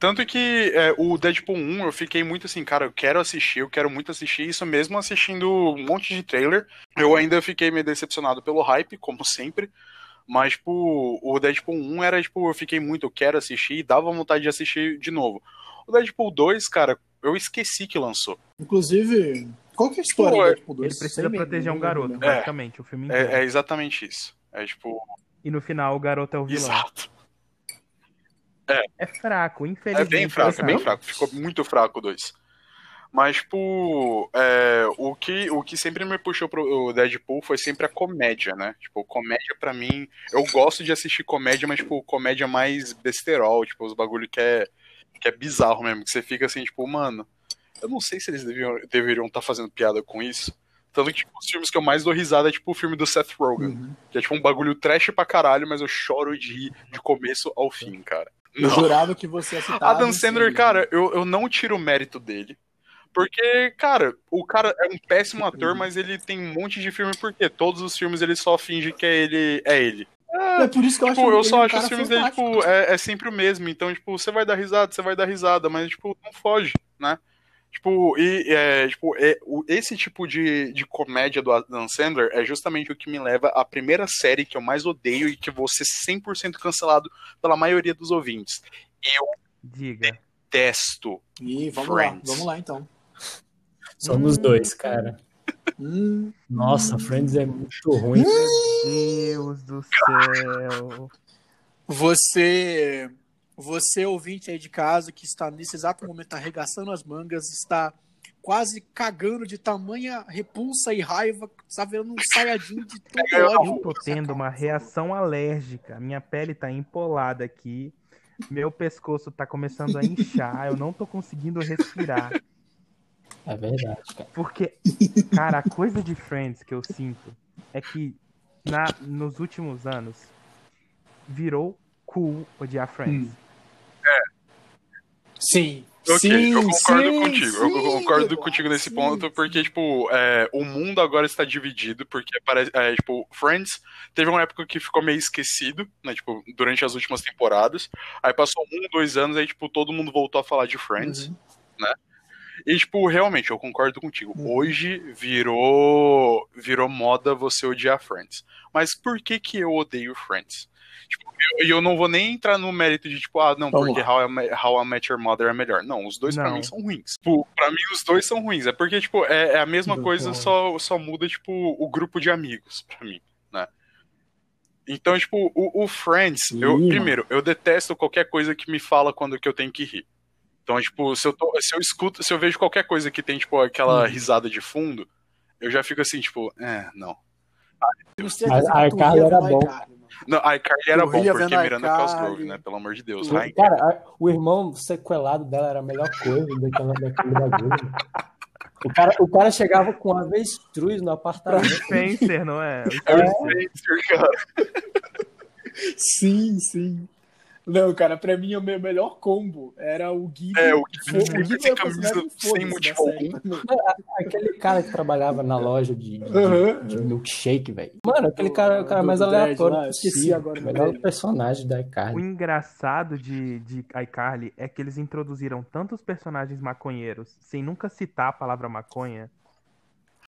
Tanto que é, o Deadpool 1 eu fiquei muito assim, cara, eu quero assistir, eu quero muito assistir isso mesmo assistindo um monte de trailer. Eu ainda fiquei meio decepcionado pelo hype, como sempre. Mas, tipo, o Deadpool 1 era, tipo, eu fiquei muito, eu quero assistir e dava vontade de assistir de novo. O Deadpool 2, cara, eu esqueci que lançou. Inclusive, qual que é a história Pô, do Deadpool 2? Ele precisa proteger um garoto, é, basicamente, o filme inteiro. É, é, exatamente isso. É tipo. E no final o garoto é o vilão. Exato. É. É fraco, infelizmente. É bem fraco, é bem fraco. Ficou muito fraco o 2. Mas, tipo, é, o, que, o que sempre me puxou pro Deadpool foi sempre a comédia, né? Tipo, comédia para mim. Eu gosto de assistir comédia, mas, tipo, comédia mais besterol, tipo, os bagulho que é que é bizarro mesmo, que você fica assim, tipo, mano, eu não sei se eles deviam deveriam estar tá fazendo piada com isso. Tanto que, tipo, os filmes que eu mais dou risada é, tipo, o filme do Seth Rogen. Uhum. Que é, tipo, um bagulho trash pra caralho, mas eu choro de rir de começo ao fim, cara. Eu não. jurava que você assistava. Adam Sandler, cara, eu, eu não tiro o mérito dele. Porque, cara, o cara é um péssimo ator, mas ele tem um monte de filme porque todos os filmes ele só finge que é ele. É ele. É, é por isso que eu tipo, acho eu só acho os filmes dele, tipo, é, é, sempre o mesmo. Então, tipo, você vai dar risada, você vai dar risada, mas, tipo, não foge, né? Tipo, e, é, tipo é, o, esse tipo de, de comédia do Adam Sandler é justamente o que me leva à primeira série que eu mais odeio e que vou ser 100% cancelado pela maioria dos ouvintes. Eu Diga. detesto Ih, vamos Friends. lá, vamos lá então. Somos Hum. dois, cara. Hum, Nossa, Friends é muito ruim. Deus do céu. Você, você ouvinte aí de casa que está nesse exato momento arregaçando as mangas, está quase cagando de tamanha repulsa e raiva, está vendo um saiadinho de todo Eu ódio. Eu tô tendo uma reação alérgica. Minha pele tá empolada aqui. Meu pescoço tá começando a inchar. Eu não tô conseguindo respirar. É verdade, cara. Porque, cara, a coisa de Friends que eu sinto é que na, nos últimos anos virou cool odiar Friends. Sim. Ok, sim, eu concordo sim, contigo. sim, eu concordo Eduardo, contigo nesse sim, ponto, sim. porque, tipo, é, o mundo agora está dividido, porque parece. É, tipo, Friends teve uma época que ficou meio esquecido, né? Tipo, durante as últimas temporadas. Aí passou um, dois anos, aí, tipo, todo mundo voltou a falar de Friends. Uhum. E, tipo, realmente, eu concordo contigo. Uhum. Hoje virou virou moda você odiar Friends. Mas por que que eu odeio Friends? Tipo, eu- E eu, não vou nem entrar no mérito de, tipo, ah, não, Vamos porque. How I, How I Met Your Mother é melhor. Não, os dois pra Não. mim são ruins. Tipo, pra mim os dois são ruins. É porque, tipo, é, é a mesma coisa, só, só muda, tipo, o grupo de amigos, pra mim, né? Então, tipo, o, o Friends, eu, primeiro, eu detesto qualquer coisa que me fala quando que eu tenho que rir. Então, tipo, se eu, tô, se eu escuto, se eu vejo qualquer coisa que tem, tipo, aquela Uhum. risada de fundo, eu já fico assim, tipo, é, não. Certeza A- iCarly era bom. Não, a iCarly era Eu bom, porque Miranda. Cosgrove, né? Pelo amor de Deus. Ai, Cara, a- o irmão sequelado dela era a melhor coisa daquela, daquele bagulho. O cara, o cara chegava com avestruz no apartamento. Spencer, não é? é o Spencer, cara. Sim, sim. Não, cara, pra mim o meu melhor combo era o Gui. É, o Gui sempre Gui sem é o camisa, sem motivo algum. também. Aquele cara que trabalhava na loja de, de, Aham. de milkshake, velho. Mano, aquele cara é o cara mais aleatório possível. esqueci agora o melhor personagem da O carne. engraçado de, de iCarly é que eles introduziram tantos personagens maconheiros sem nunca citar a palavra maconha.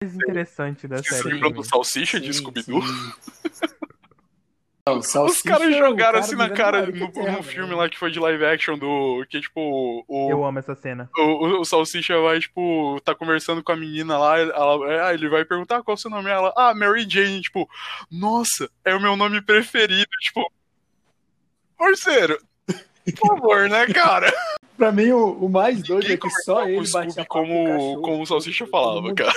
O mais interessante da série. lembram pra do. Salsicha de Sim, Scooby-Doo? Os caras o jogaram cara assim na cara no, no filme né? lá que foi de live action do. Que, tipo, o, Eu amo essa cena. o, o, o Salsicha vai, tipo, tá conversando com a menina lá, ela, ah, ele vai perguntar qual é o seu nome. Ela, ah, Mary Jane, tipo, nossa, é o meu nome preferido. Tipo, parceiro, por favor, né, cara? Pra mim, o, o mais doido Ninguém é que só ele batia como, como o Salsicha falava, cara.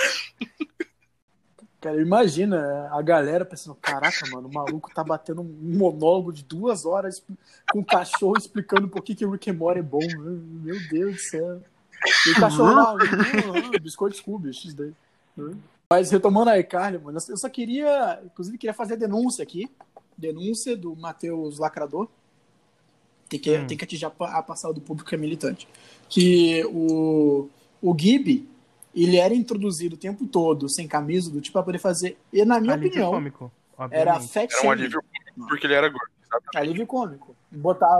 Cara, imagina a galera pensando, caraca, mano, o maluco tá batendo um monólogo de duas horas com o cachorro explicando por que, que o Rick and Morty é bom. Meu Deus do céu. E o cachorro lá, "Ah, ah, biscoito Scooby, XD. Mas retomando a iCarly, mano, eu só queria, inclusive, queria fazer a denúncia aqui. Denúncia do Matheus Lacrador. Tem que, Hum. tem que atingir a, a passada do público que é militante. Que o, o Gibby, ele era introduzido o tempo todo sem camisa do tipo pra poder fazer. E na minha Alívio opinião, cômico, era obviamente. fat Era um alívio porque ele era gordo. exatamente. Alívio cômico. Botar.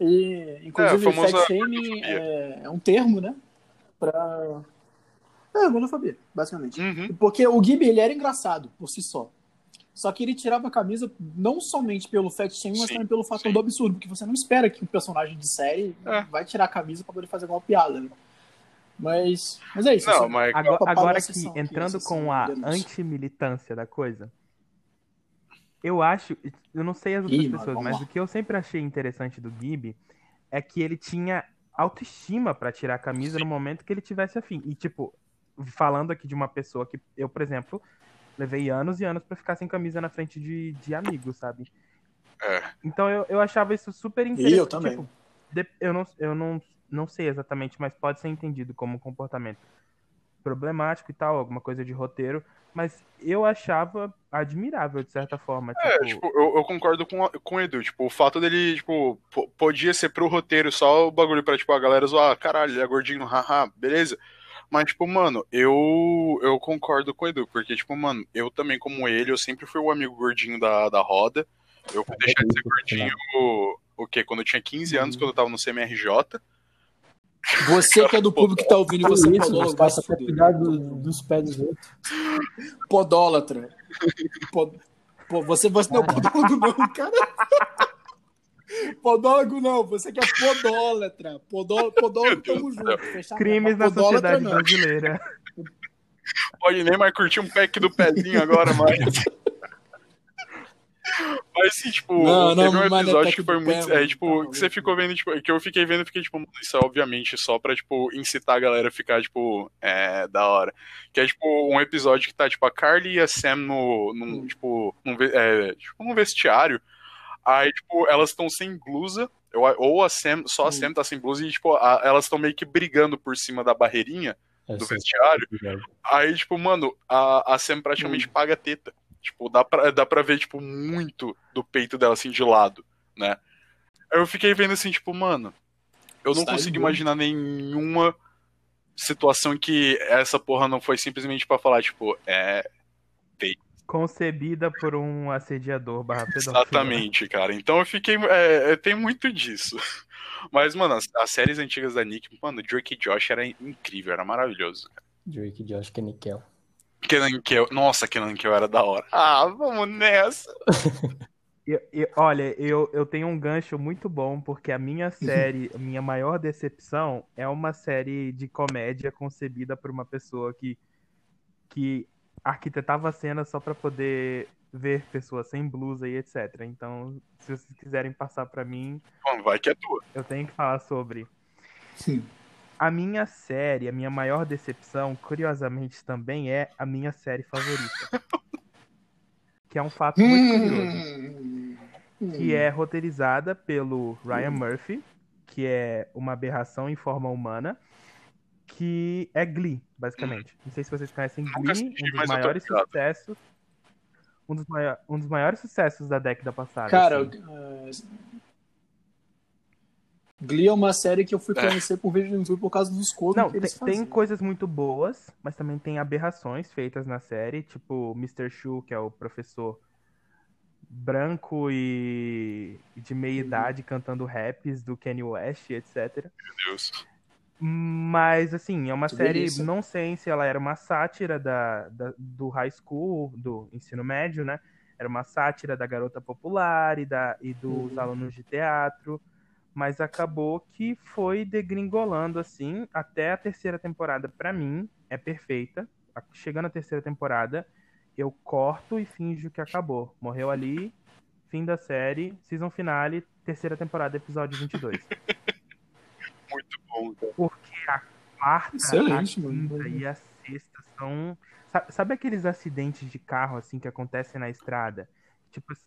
E, inclusive, É, fat shaming é, é um termo, né? Pra. É, gordofobia, basicamente. Uhum. Porque o Gibby, ele era engraçado por si só. Só que ele tirava a camisa não somente pelo fat shaming, mas também pelo fator sim. do absurdo. Porque você não espera que um personagem de série É. vai tirar a camisa pra poder fazer alguma piada, né? Mas, mas é isso. Não, assim. mas Agora, agora que aqui, entrando essa com a antimilitância da coisa, eu acho, eu não sei as outras Ih, pessoas, mas lá. o que eu sempre achei interessante do Gibby é que ele tinha autoestima pra tirar a camisa no momento que ele tivesse afim. E tipo, falando aqui de uma pessoa que eu, por exemplo, levei anos e anos pra ficar sem camisa na frente de, de amigos, sabe? É. Então eu, eu achava isso super E interessante. eu também. tipo, eu não, eu não, não sei exatamente, mas pode ser entendido como um comportamento problemático e tal, alguma coisa de roteiro. Mas eu achava admirável, de certa forma. É, tipo, tipo, eu, eu concordo com, com o Edu. Tipo, o fato dele, tipo, po- podia ser pro roteiro só o bagulho pra, tipo, a galera zoar, caralho, ele é gordinho, haha, beleza. Mas, tipo, mano, eu, eu concordo com o Edu, porque, tipo, mano, eu também, como ele, eu sempre fui o amigo gordinho da, da roda. Eu fui deixar de ser gordinho, o quê? Quando eu tinha 15 anos, quando eu tava no CMRJ. Você que é do público que tá ouvindo e você é isso, podólogo, os vai se fuder. cuidar do- dos pés dos outros. Podólatra. Pod... Pô, você, você não é podólogo, não, cara. Podólogo não, você que é podólatra. Podó... Podólogo, tamo junto. Fechado? Crimes na podólatra, sociedade não. brasileira. Pode nem mais curtir um pack do pezinho agora, mas. Mas tipo, Não, teve não, um é episódio que foi do muito. pé, É, tipo, que você ficou vendo, tipo, que eu fiquei vendo e fiquei, tipo, isso é obviamente só pra, tipo, incitar a galera a ficar, tipo, é, da hora. Que é, tipo, um episódio que tá, tipo, a Carly e a Sam no. Num, Hum. tipo, num, é, tipo, num vestiário. Aí, tipo, elas estão sem blusa. Ou a- Sam, só a Hum. Sam tá sem blusa e, tipo, a- elas estão meio que brigando por cima da barreirinha do Essa- vestiário. Aí, tipo, mano, a, a Sam praticamente Hum. paga a teta. Tipo, dá pra, dá pra ver, tipo, muito do peito dela, assim, de lado, né? Aí eu fiquei vendo assim, tipo, mano, eu não Style consigo imaginar nenhuma situação que essa porra não foi simplesmente pra falar, tipo, é. Concebida por um assediador barra pedófilo. Exatamente, cara. Então eu fiquei. É, é, tem muito disso. Mas, mano, as, as séries antigas da Nick, mano, Drake e Josh era incrível, era maravilhoso. Drake, Josh, Kenny Kell. Kenan Kel, nossa, Kenan Kel era da hora. Ah, vamos nessa. Eu- eu- olha, eu, eu tenho um gancho muito bom, porque a minha série, a minha maior decepção é uma série de comédia concebida por uma pessoa que, que arquitetava a cena só pra poder ver pessoas sem blusa e etc. Então, se vocês quiserem passar pra mim, Mano, vai que é tua. eu tenho que falar sobre. Sim. A minha série, a minha maior decepção, curiosamente, também é a minha série favorita. que é um fato muito curioso. Hum, que é roteirizada pelo Ryan Murphy, que é uma aberração em forma humana, que é Glee, basicamente. Não sei se vocês conhecem Glee, assisti, um dos maiores sucessos. Um dos, um dos maiores sucessos da década passada. Cara, assim. uh, Glee é uma série que eu fui conhecer por vídeo no YouTube por causa dos covers Não, que tem, eles tem faziam. coisas muito boas, mas também tem aberrações feitas na série, tipo Mr. Shu, que é o professor branco e e de meia Uhum. idade cantando raps do Kanye West, etc. Meu Deus. Mas, assim, é uma Que série delícia. não sei se ela era uma sátira da, da- do high school, do ensino médio, né? Era uma sátira da garota popular e, da, e dos Uhum. alunos de teatro. Mas acabou que foi degringolando, assim, até a terceira temporada, pra mim, é perfeita. A- Chegando à terceira temporada, eu corto e finjo que acabou. Morreu ali, fim da série, season finale, terceira temporada, episódio 22. Muito bom, cara. Porque a quarta, Excelente, a mano. quinta e a sexta são. sa- Sabe aqueles acidentes de carro assim que acontecem na estrada? Tipo assim,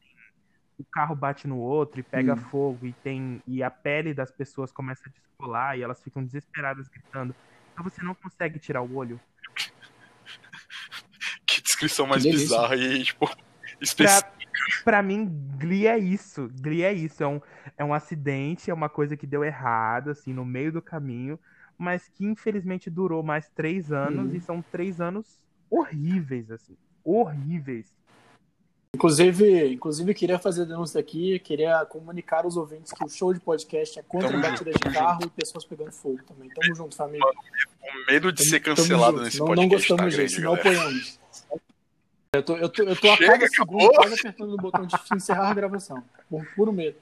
o carro bate no outro e pega Hum. fogo e tem e a pele das pessoas começa a descolar e elas ficam desesperadas gritando. Então você não consegue tirar o olho. Que descrição mais Que bizarra e, tipo, específica. Pra mim, Glee é isso. Glee é isso. É um, é um acidente, é uma coisa que deu errado, assim, no meio do caminho, mas que infelizmente durou mais três anos Uhum. e são três anos horríveis, assim. Horríveis. Inclusive, inclusive, queria fazer denúncia aqui, queria comunicar aos ouvintes que o show de podcast é contra Tamo batida de junto, carro e pessoas pegando fogo também. Tamo junto, família. O medo de ser Tamo cancelado junto. nesse não, não podcast tá gostamos grande, disso, não apoiamos. Eu tô, eu tô, eu tô a Chega, cada segundo quase apertando o botão de encerrar a gravação. Por puro medo.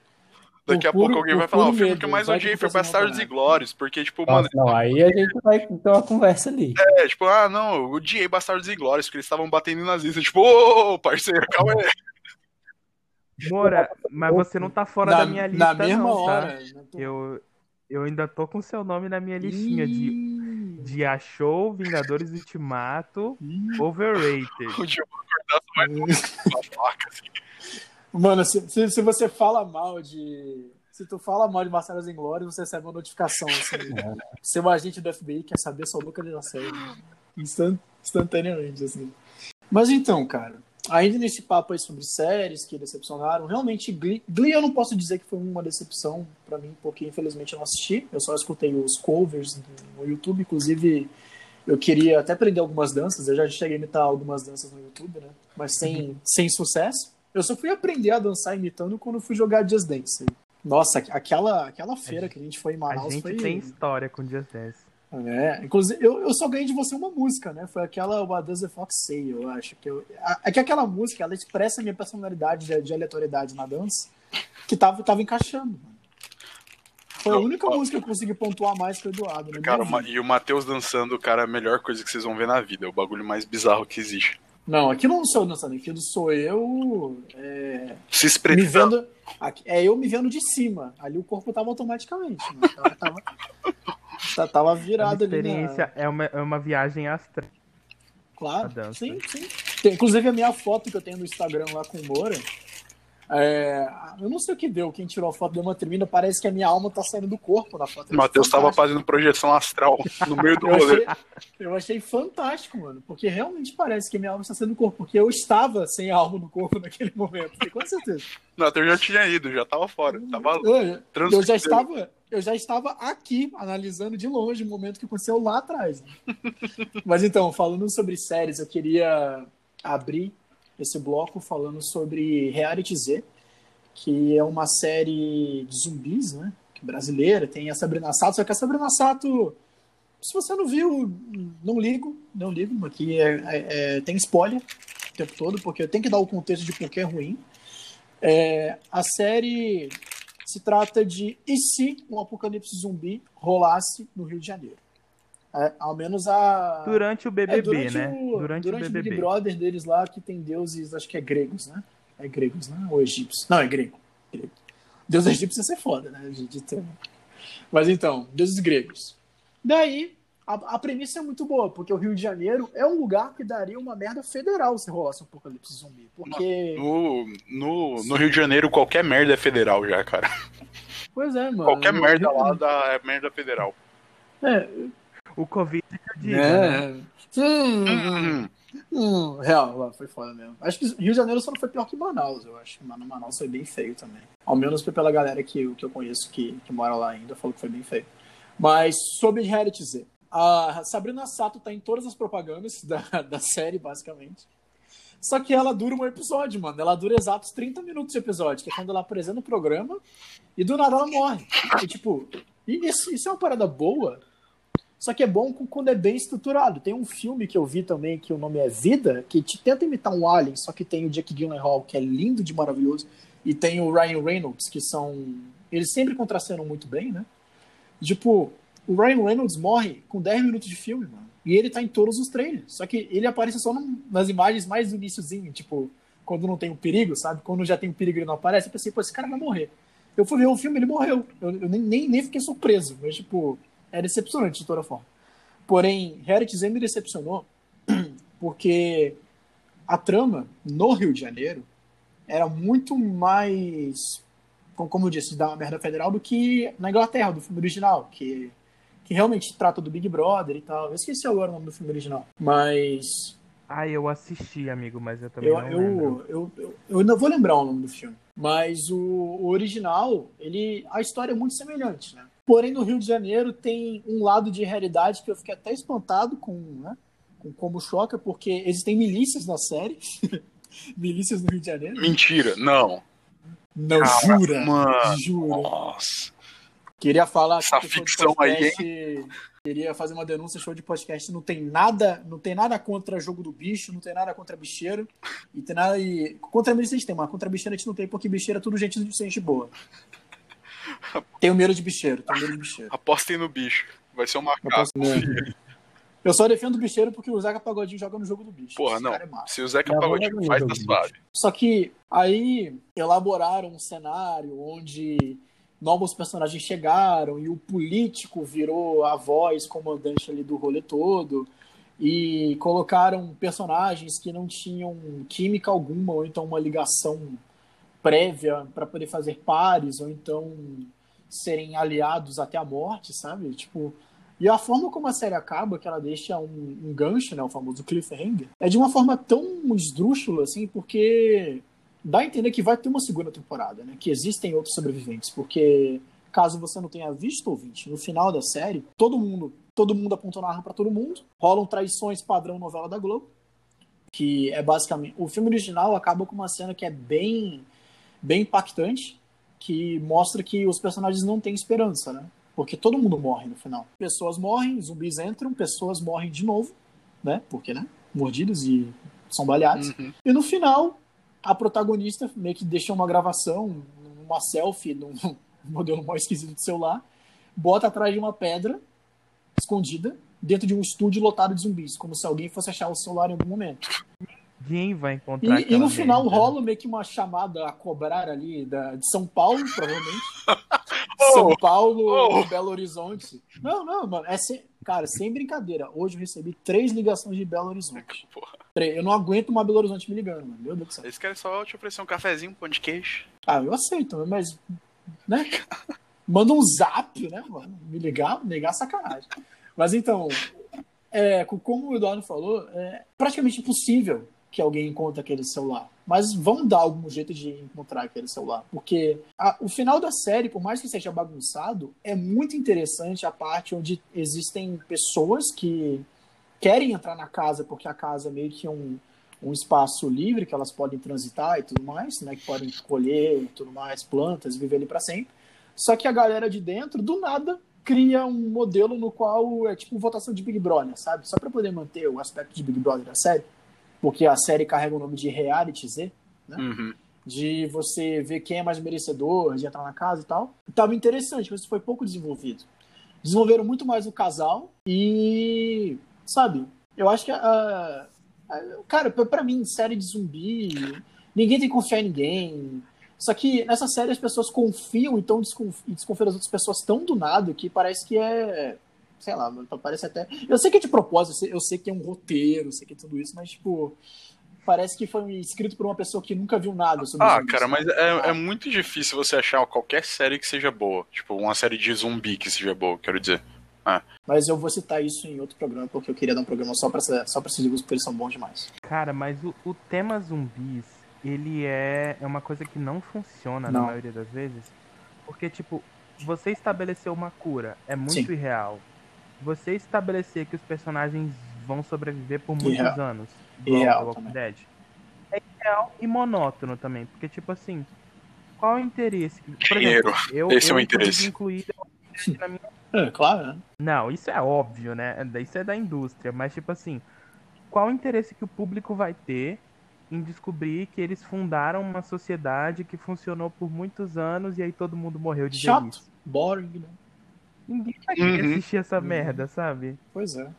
Daqui a puro- pouco alguém vai falar, o filme medo, que eu mais vai odiei foi Bastardos vai. e Glórias, porque, tipo, mano, Nossa, não, aí a gente vai ter uma conversa ali. é, tipo, ah, não, eu odiei Bastardos e Glórias, porque eles estavam batendo em nazistas, tipo, ô, parceiro, calma aí. Mora, mas você não tá fora na, da minha lista, na mesma não, tá? hora. né? Eu, eu ainda tô com seu nome na minha listinha de, Ih, de Achou, Vingadores Ultimato, ih. Overrated. Vou acordar só mais uma faca, assim. Mano, se, se, se você fala mal de. Se tu fala mal de Bastardos Inglórios, você recebe uma notificação. Assim, Seu agente do FBI quer saber sua localização. Instan- instantaneamente, assim. Mas então, cara, ainda nesse papo aí sobre séries que decepcionaram, realmente Glee, Glee eu não posso dizer que foi uma decepção pra mim, porque infelizmente eu não assisti. Eu só escutei os covers no YouTube, inclusive. Eu queria até aprender algumas danças, eu já cheguei a imitar algumas danças no YouTube, né? Mas sem, sem sucesso. Eu só fui aprender a dançar imitando quando fui jogar Just Dance. Nossa, aquela, aquela feira que a gente foi em A Manaus gente foi. tem história com dias desses. É, inclusive, eu, eu só ganhei de você uma música, né? Foi aquela What Does the Fox Say, eu acho. Que eu, a- é que aquela música, ela expressa a minha personalidade de, de aleatoriedade na dança, que tava, tava encaixando. mano. Foi a única ó. música que eu consegui pontuar mais que o Eduardo, né? Cara, e o Matheus dançando, cara, é a melhor coisa que vocês vão ver na vida. É o bagulho mais bizarro que existe. Não, aquilo não sou eu dançando, aquilo sou eu é, Se me espreitando. vendo. aqui- É eu me vendo de cima. Ali o corpo tava automaticamente. Né? Tava, tava, tá- tava É uma virado ali. experiência, Na... é uma, é uma viagem astral. Claro, sim, sim. Tem, inclusive a minha foto que eu tenho no Instagram lá com o Moura. É, eu não sei o que deu, quem tirou a foto deu uma tremenda, parece que a minha alma tá saindo do corpo na foto. O Matheus tava Fantástico. fazendo projeção astral no meio do rolê. eu achei fantástico, mano, porque realmente parece que a minha alma está saindo do corpo, porque eu estava sem a alma no corpo naquele momento, com certeza. O Matheus já tinha ido, já tava fora. Tava Eu, eu já estava, eu já estava aqui analisando de longe o momento que aconteceu lá atrás. né? Mas então, falando sobre séries, eu queria abrir esse bloco falando sobre Reality Z, que é uma série de zumbis, né? Brasileira, tem a Sabrina Sato, só que a Sabrina Sato, se você não viu, não ligo, não ligo, aqui é, é- é- tem spoiler o tempo todo, porque eu tenho que dar o contexto de por que é ruim. É, a série se trata de e se um apocalipse zumbi rolasse no Rio de Janeiro. É, ao menos a. Durante o BBB, é, durante né? O, durante, durante o o Big BBB. Brother deles lá, que tem deuses, acho que é gregos, né? É gregos, né? Ou egípcios. Não, é grego. grego. Deus egípcio ia ser foda, né? De, de ter- Mas então, deuses gregos. Daí, a, a premissa é muito boa, porque o Rio de Janeiro é um lugar que daria uma merda federal se rolasse um apocalipse zumbi. Porque. No, no, no Rio de Janeiro, qualquer merda é federal já, cara. Pois é, mano. Qualquer merda Rio- lá dá, é merda federal. É, O Covid que eu diga, né? é. Hum, Hum, hum, real, foi foda mesmo. Acho que Rio de Janeiro só não foi pior que Manaus, eu acho. Mano, Manaus foi bem feio também. Ao menos pela galera que, eu- que eu conheço que, que mora lá ainda, falou que foi bem feio. Mas sobre Reality Z. A Sabrina Sato tá em todas as propagandas da, da série, basicamente. Só que ela dura um episódio, mano. Ela dura exatos 30 minutos de episódio, que é quando ela apresenta o programa e do nada ela morre. E tipo, isso, isso é uma parada boa, só que é bom quando é bem estruturado. Tem um filme que eu vi também que o nome é Vida, que te tenta imitar um Alien, só que tem o Jake Gyllenhaal, que é lindo de maravilhoso, e tem o Ryan Reynolds, que são... Eles sempre contracenam muito bem, né? Tipo, o Ryan Reynolds morre com 10 minutos de filme, mano. E ele tá em todos os trailers. Só que ele aparece só num- nas imagens mais do iníciozinho, tipo, quando não tem o perigo, sabe? Quando já tem o perigo e ele não aparece, eu pensei, pô, esse cara vai morrer. Eu fui ver o filme, ele morreu. Eu, eu nem, nem fiquei surpreso, mas, tipo, é decepcionante de toda forma. Porém, Reality Z me decepcionou porque a trama no Rio de Janeiro era muito mais, como- eu disse, da merda federal do que na Inglaterra, do filme original, que, que realmente trata do Big Brother e tal. Eu esqueci agora o nome do filme original. Mas Ah, eu assisti, amigo, mas eu também eu, não lembro. eu, eu, eu, eu não vou lembrar o nome do filme. Mas o, o original, ele, a história é muito semelhante, né? Porém, no Rio de Janeiro tem um lado de realidade que eu fiquei até espantado com, né? Com como choca, porque existem milícias na série. milícias no Rio de Janeiro. mentira, não. Não, Cara, jura. mano. Jura. Nossa. Queria falar Essa que ficção aí, podcast- Queria fazer uma denúncia, show de podcast não tem nada, não tem nada contra jogo do bicho, não tem nada contra bicheiro, e tem nada e contra milícia a gente tem, mas contra bicheiro a gente não tem, porque bicheiro é tudo gente, gente boa. Tenho medo de bicheiro, tenho medo de bicheiro. Apostem no bicho. Vai ser um Eu, macaco. eu só defendo o bicheiro porque o Zeca Pagodinho joga no jogo do bicho. Porra, Esse não. é. Se o Zeca Pagodinho faz, tá suave. Só que aí elaboraram um cenário onde novos personagens chegaram e o político virou a voz comandante ali do rolê todo e colocaram personagens que não tinham química alguma ou então uma ligação prévia para poder fazer pares ou então serem aliados até a morte, sabe? Tipo, e a forma como a série acaba, que ela deixa um, um gancho, né, o famoso cliffhanger, é de uma forma tão esdrúxula, assim, porque dá a entender que vai ter uma segunda temporada, né? Que existem outros sobreviventes, porque caso você não tenha visto ouvinte, no final da série, todo mundo, todo mundo apontou na arma para todo mundo, rolam traições padrão novela da Globo, que é basicamente o filme original acaba com uma cena que é bem bem impactante, que mostra que os personagens não têm esperança, né? Porque todo mundo morre no final. Pessoas morrem, zumbis entram, pessoas morrem de novo, né? Porque, né? Mordidos e são baleados. Uhum. E no final, a protagonista meio que deixa uma gravação, uma selfie num modelo mais esquisito de celular, bota atrás de uma pedra escondida dentro de um estúdio lotado de zumbis, como se alguém fosse achar o celular em algum momento. Ninguém vai encontrar E, e no final rola meio que uma chamada a cobrar ali da, de São Paulo, provavelmente. São Paulo Oh. ou Belo Horizonte. Não, não, mano. É sem, cara, sem brincadeira. Hoje eu recebi três ligações de Belo Horizonte. Porra. Eu não aguento uma Belo Horizonte me ligando, mano. Meu Deus do céu. Eles querem só te oferecer um cafezinho, um pão de queijo. Ah, eu aceito, mas. Né? Manda um zap, né, mano? Me ligar, negar sacanagem. Mas então, é, co- como o Eduardo falou, é praticamente impossível que alguém encontre aquele celular. Mas vão dar algum jeito de encontrar aquele celular. Porque a- o final da série, por mais que seja bagunçado, é muito interessante a parte onde existem pessoas que querem entrar na casa porque a casa é meio que um, um espaço livre que elas podem transitar e tudo mais, né? Que podem colher tudo mais, plantas, viver ali para sempre. Só que a galera de dentro, do nada, cria um modelo no qual é tipo votação de Big Brother, sabe? Só para poder manter o aspecto de Big Brother da série, porque a série carrega o nome de Reality Z, Uhum. de você ver quem é mais merecedor, de entrar na casa e tal. Tava interessante, mas isso foi pouco desenvolvido. Desenvolveram muito mais o casal e, sabe, eu acho que a, a- cara, pra- pra mim, série de zumbi, ninguém tem que confiar em ninguém. Só que nessa série as pessoas confiam então desconf- e desconfiam das outras pessoas tão do nada que parece que é, sei lá, mano, parece até, eu sei que é de propósito, eu sei, eu sei que é um roteiro, eu sei que é tudo isso, mas tipo, parece que foi escrito por uma pessoa que nunca viu nada sobre Ah, cara, mas é, é muito difícil você achar qualquer série que seja boa. Tipo, uma série de zumbi que seja boa, quero dizer. Mas eu vou citar isso em outro programa, porque eu queria dar um programa só pra, só pra esses livros, porque eles são bons demais. Cara, mas o, o tema zumbis, ele é, é uma coisa que não funciona Não. na maioria das vezes. Porque, tipo, você estabelecer uma cura é muito Sim. irreal. Você estabelecer que os personagens vão sobreviver por muitos Irreal. anos, The Walking. Dead, é irreal e monótono também. Porque, tipo assim, qual é o interesse? Por Dinheiro. exemplo, eu, Esse é o eu interesse. na minha É, claro, né? não, isso é óbvio, né? Isso é da indústria. Mas, tipo assim, qual o interesse que o público vai ter em descobrir que eles fundaram uma sociedade que funcionou por muitos anos e aí todo mundo morreu de Chato. Boring, né? Ninguém vai querer Uhum. assistir essa Uhum. merda, sabe? Pois é.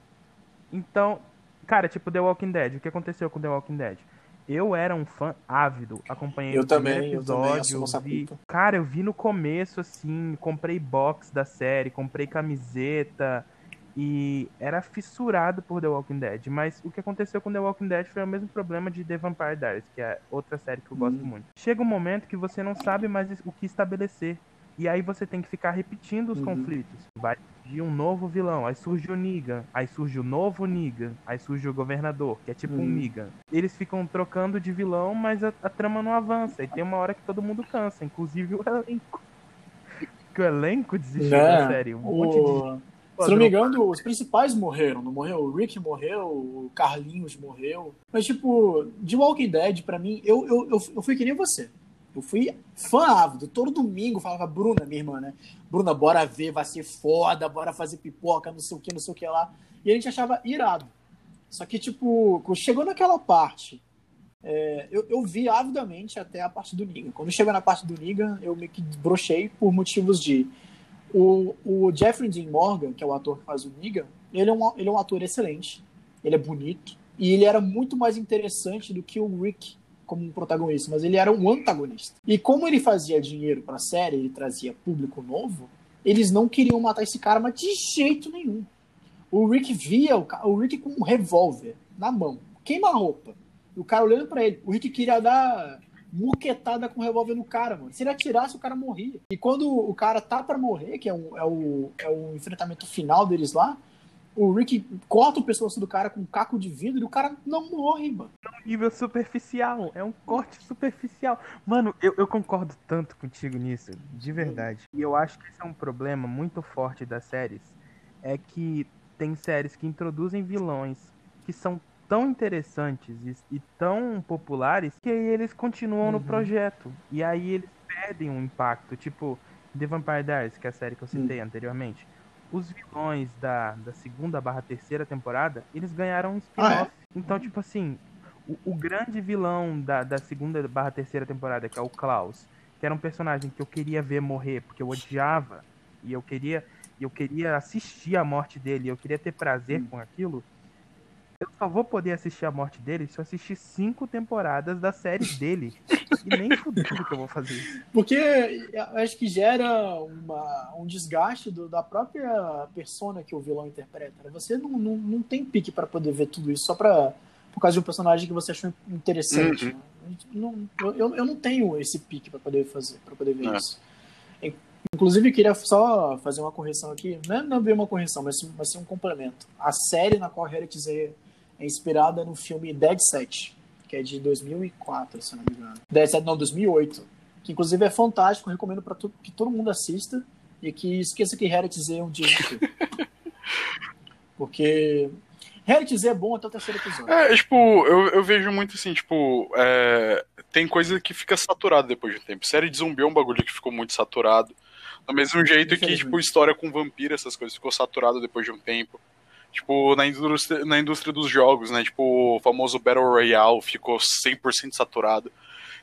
Então, cara, tipo The Walking Dead. O que aconteceu com The Walking Dead? Eu era um fã ávido, acompanhei Eu o também, eu também episódio, essa vi... culpa. Cara, eu vi no começo, assim, comprei box da série, comprei camiseta e era fissurado por The Walking Dead. Mas o que aconteceu com The Walking Dead foi o mesmo problema de The Vampire Diaries, que é outra série que eu gosto Hum. muito. Chega um momento que você não sabe mais o que estabelecer. E aí você tem que ficar repetindo os Uhum. conflitos. Vai surgir um novo vilão, aí surge o Negan, aí surge o novo Negan, aí surge o governador, que é tipo um Uhum. Negan. Eles ficam trocando de vilão, mas a, a trama não avança. E tem uma hora que todo mundo cansa, inclusive o elenco. Que o elenco desistiu da série. Um monte de Né? O... Se não me engano, os principais morreram, não morreu? O Rick morreu, o Carlinhos morreu. Mas, tipo, de Walking Dead, pra mim, eu, eu, eu, eu fui que nem você. Eu fui fã ávido. Todo domingo falava, Bruna, minha irmã, né? Bruna, bora ver, vai ser foda, bora fazer pipoca, não sei o que, não sei o que lá. E a gente achava irado. Só que, tipo, chegou naquela parte, é, eu, eu vi avidamente até a parte do Negan. Quando chegou na parte do Negan, eu meio que brochei por motivos de. O, o Jeffrey Dean Morgan, que é o ator que faz o Negan, ele é, um, ele é um ator excelente, ele é bonito, e ele era muito mais interessante do que o Rick como um protagonista, mas ele era um antagonista. E como ele fazia dinheiro pra série, ele trazia público novo, eles não queriam matar esse cara, mas de jeito nenhum. O Rick via o, o Rick com um revólver na mão, queima-roupa. E o cara olhando pra ele. O Rick queria dar muquetada com o revólver no cara, mano. Se ele atirasse, o cara morria. E quando o cara tá pra morrer, que é, um, é, o, é o enfrentamento final deles lá, o Rick corta o pescoço do cara com um caco de vidro e o cara não morre, mano. nível superficial. É um corte superficial. Mano, eu, eu concordo tanto contigo nisso, de verdade. E eu acho que esse é um problema muito forte das séries. É que tem séries que introduzem vilões que são tão interessantes e, e tão populares que aí eles continuam no Uhum. projeto. E aí eles perdem um impacto. Tipo, The Vampire Diaries, que é a série que eu citei Hum. anteriormente. Os vilões da, da segunda barra terceira temporada, eles ganharam um Ah, spin-off. Então, tipo assim, o, o grande vilão da, da segunda barra terceira temporada, que é o Klaus, que era um personagem que eu queria ver morrer, porque eu odiava, e eu queria, eu queria assistir a morte dele, eu queria ter prazer Hum. com aquilo. Eu só vou poder assistir a morte dele se eu assistir cinco temporadas da série dele. E nem fudendo que eu vou fazer isso. Porque eu acho que gera uma, um desgaste do- da própria persona que o vilão interpreta. Você não, não, não tem pique para poder ver tudo isso só pra, por causa de um personagem que você achou interessante. Uhum. né? Não- eu, eu- não tenho esse pique para poder fazer, para poder ver É. isso. In- Inclusive, eu queria só fazer uma correção aqui. Não é, não é bem uma correção, mas sim, mas sim um complemento. A série na qual Heretic é, inspirada no filme Dead Set, que é de 2004, se não me engano. Dead Set, não, 2008. Que inclusive é fantástico, recomendo para que todo mundo assista e que esqueça que Heretic é um dia. Porque Heretic é bom até o terceiro episódio. É, tipo, eu, eu vejo muito assim, tipo, é, tem coisa que fica saturada depois de um tempo. Série de zumbi é um bagulho que ficou muito saturado. Do mesmo jeito que, tipo, história com vampiro, essas coisas ficou saturado depois de um tempo. Tipo, na indústria, na indústria dos jogos, né? Tipo, o famoso Battle Royale ficou 100% saturado.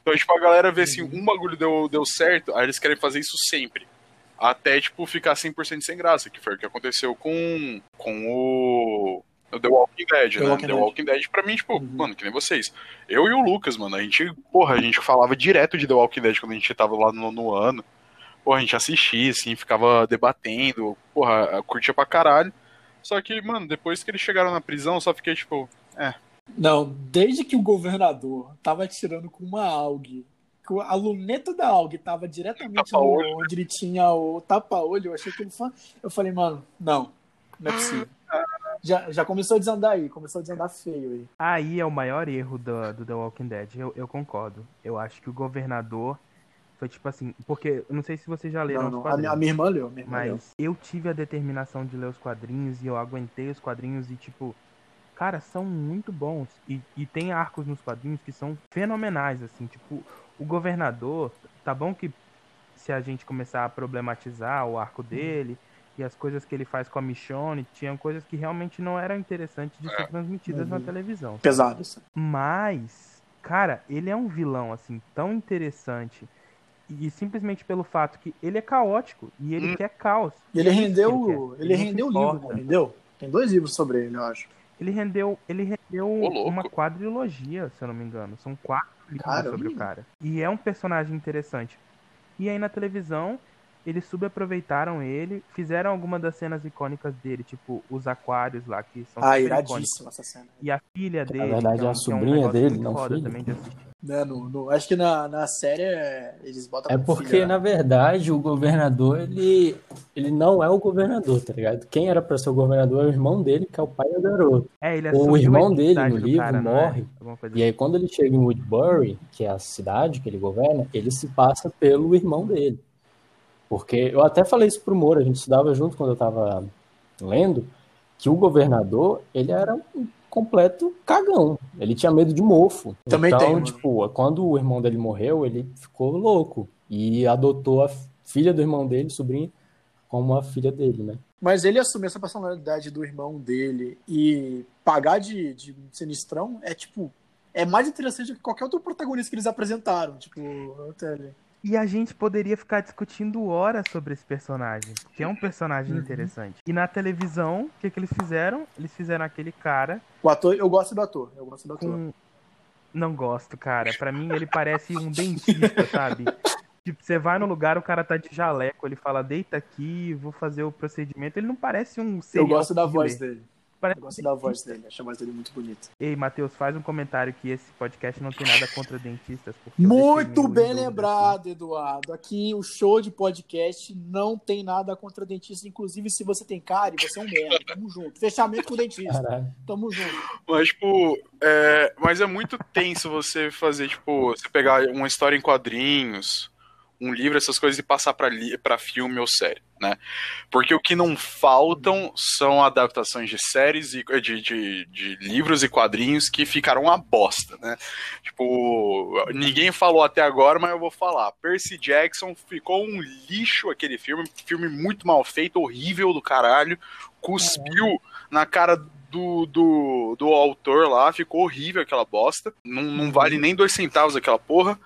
Então, tipo, a galera vê assim, um bagulho deu, deu certo, aí eles querem fazer isso sempre. Até, tipo, ficar 100% sem graça, que foi o que aconteceu com, com o, o The Walking Dead, The né? Walking The Dead. Walking Dead, pra mim, tipo, Uhum. mano, que nem vocês. Eu e o Lucas, mano, a gente, porra, a gente falava direto de The Walking Dead quando a gente tava lá no, no ano. Porra, a gente assistia, assim, ficava debatendo, porra, curtia pra caralho. Só que, mano, depois que eles chegaram na prisão, eu só fiquei, tipo, Não, desde que o governador tava tirando com uma AUG, que a luneta da AUG tava diretamente no, onde ele tinha o tapa-olho, eu achei que ele foi. Eu falei, mano, não, não é possível. Já, já começou a desandar aí, começou a desandar feio aí. Aí é o maior erro do, do The Walking Dead. Eu, eu concordo. Eu acho que o governador foi tipo assim. Porque eu não sei se vocês já leram Não, os não, a, quadrinhos. minha- a minha irmã leu, minha irmã leu. Mas eu tive a determinação de ler os quadrinhos e eu aguentei os quadrinhos e, tipo, cara, são muito bons. E, e tem arcos nos quadrinhos que são fenomenais, assim. Tipo, o governador, tá bom que se a gente começar a problematizar o arco dele e as coisas que ele faz com a Michonne, tinham coisas que realmente não eram interessantes de ser transmitidas na Uhum. televisão. Pesado. assim. Mas, cara, ele é um vilão, assim, tão interessante. E simplesmente pelo fato que ele é caótico e ele Hum. quer caos. E ele É rendeu, ele se rendeu o livro, não rendeu? Tem dois livros sobre ele, eu acho. Ele rendeu, ele rendeu Ô, uma quadrilogia, se eu não me engano. São quatro livros Caramba. sobre o cara. E é um personagem interessante. E aí na televisão, eles subaproveitaram ele, fizeram algumas das cenas icônicas dele, tipo os aquários lá, que são Ah, iradíssima essa cena. E a filha na dele. verdade que é a um- que um sobrinha negócio dele, muito não foda filho. também de assistir. Né, no, no- acho que na, na série é, eles botam É porque, filha. na verdade, o governador, ele, ele não é o governador, tá ligado? Quem era pra ser o governador é o irmão dele, que é o pai do garoto. É, ele O irmão dele no livro cara, não é? morre. E aí, quando ele chega em Woodbury, que é a cidade que ele governa, ele se passa pelo irmão dele. Porque eu até falei isso pro Moro, a gente estudava junto quando eu tava lendo, que o governador, ele era um completo cagão. Ele tinha medo de mofo. Também então, tem, tipo, quando o irmão dele morreu, ele ficou louco. E adotou a filha do irmão dele, sobrinha, como a filha dele, né? Mas ele assumir essa personalidade do irmão dele e pagar de, de sinistrão é tipo. É mais interessante do que qualquer outro protagonista que eles apresentaram. Tipo, até ali. E a gente poderia ficar discutindo horas sobre esse personagem, que é um personagem Uhum. interessante. E na televisão, o que, que eles fizeram? Eles fizeram aquele cara O ator, eu gosto do ator. Eu gosto do ator. com. Não gosto, cara. Pra mim, ele parece um dentista, sabe? Tipo, você vai no lugar, o cara tá de jaleco, ele fala, deita aqui, vou fazer o procedimento. Ele não parece um Eu gosto da killer. voz dele. Parece Eu gosto da voz dele. Acho a voz dele muito bonita. Ei, Matheus, faz um comentário que esse podcast não tem nada contra dentistas. Muito bem lembrado, Eduardo. Aqui o show de podcast não tem nada contra dentista. Inclusive, se você tem cárie, você é um merda. Tamo junto. Fechamento com o dentista. Caralho. Tamo junto. Mas, tipo, é, mas é muito tenso você fazer, tipo, você pegar uma história em quadrinhos, um livro, essas coisas, e passar pra, li- pra filme ou série. Né? Porque o que não faltam são adaptações de séries e de, de, de, livros e quadrinhos que ficaram uma bosta, né? Tipo, ninguém falou até agora, mas eu vou falar. Percy Jackson ficou um lixo aquele filme, filme muito mal feito, horrível do caralho, cuspiu na cara do, do, do autor lá, ficou horrível aquela bosta. Não, não vale nem dois centavos aquela porra.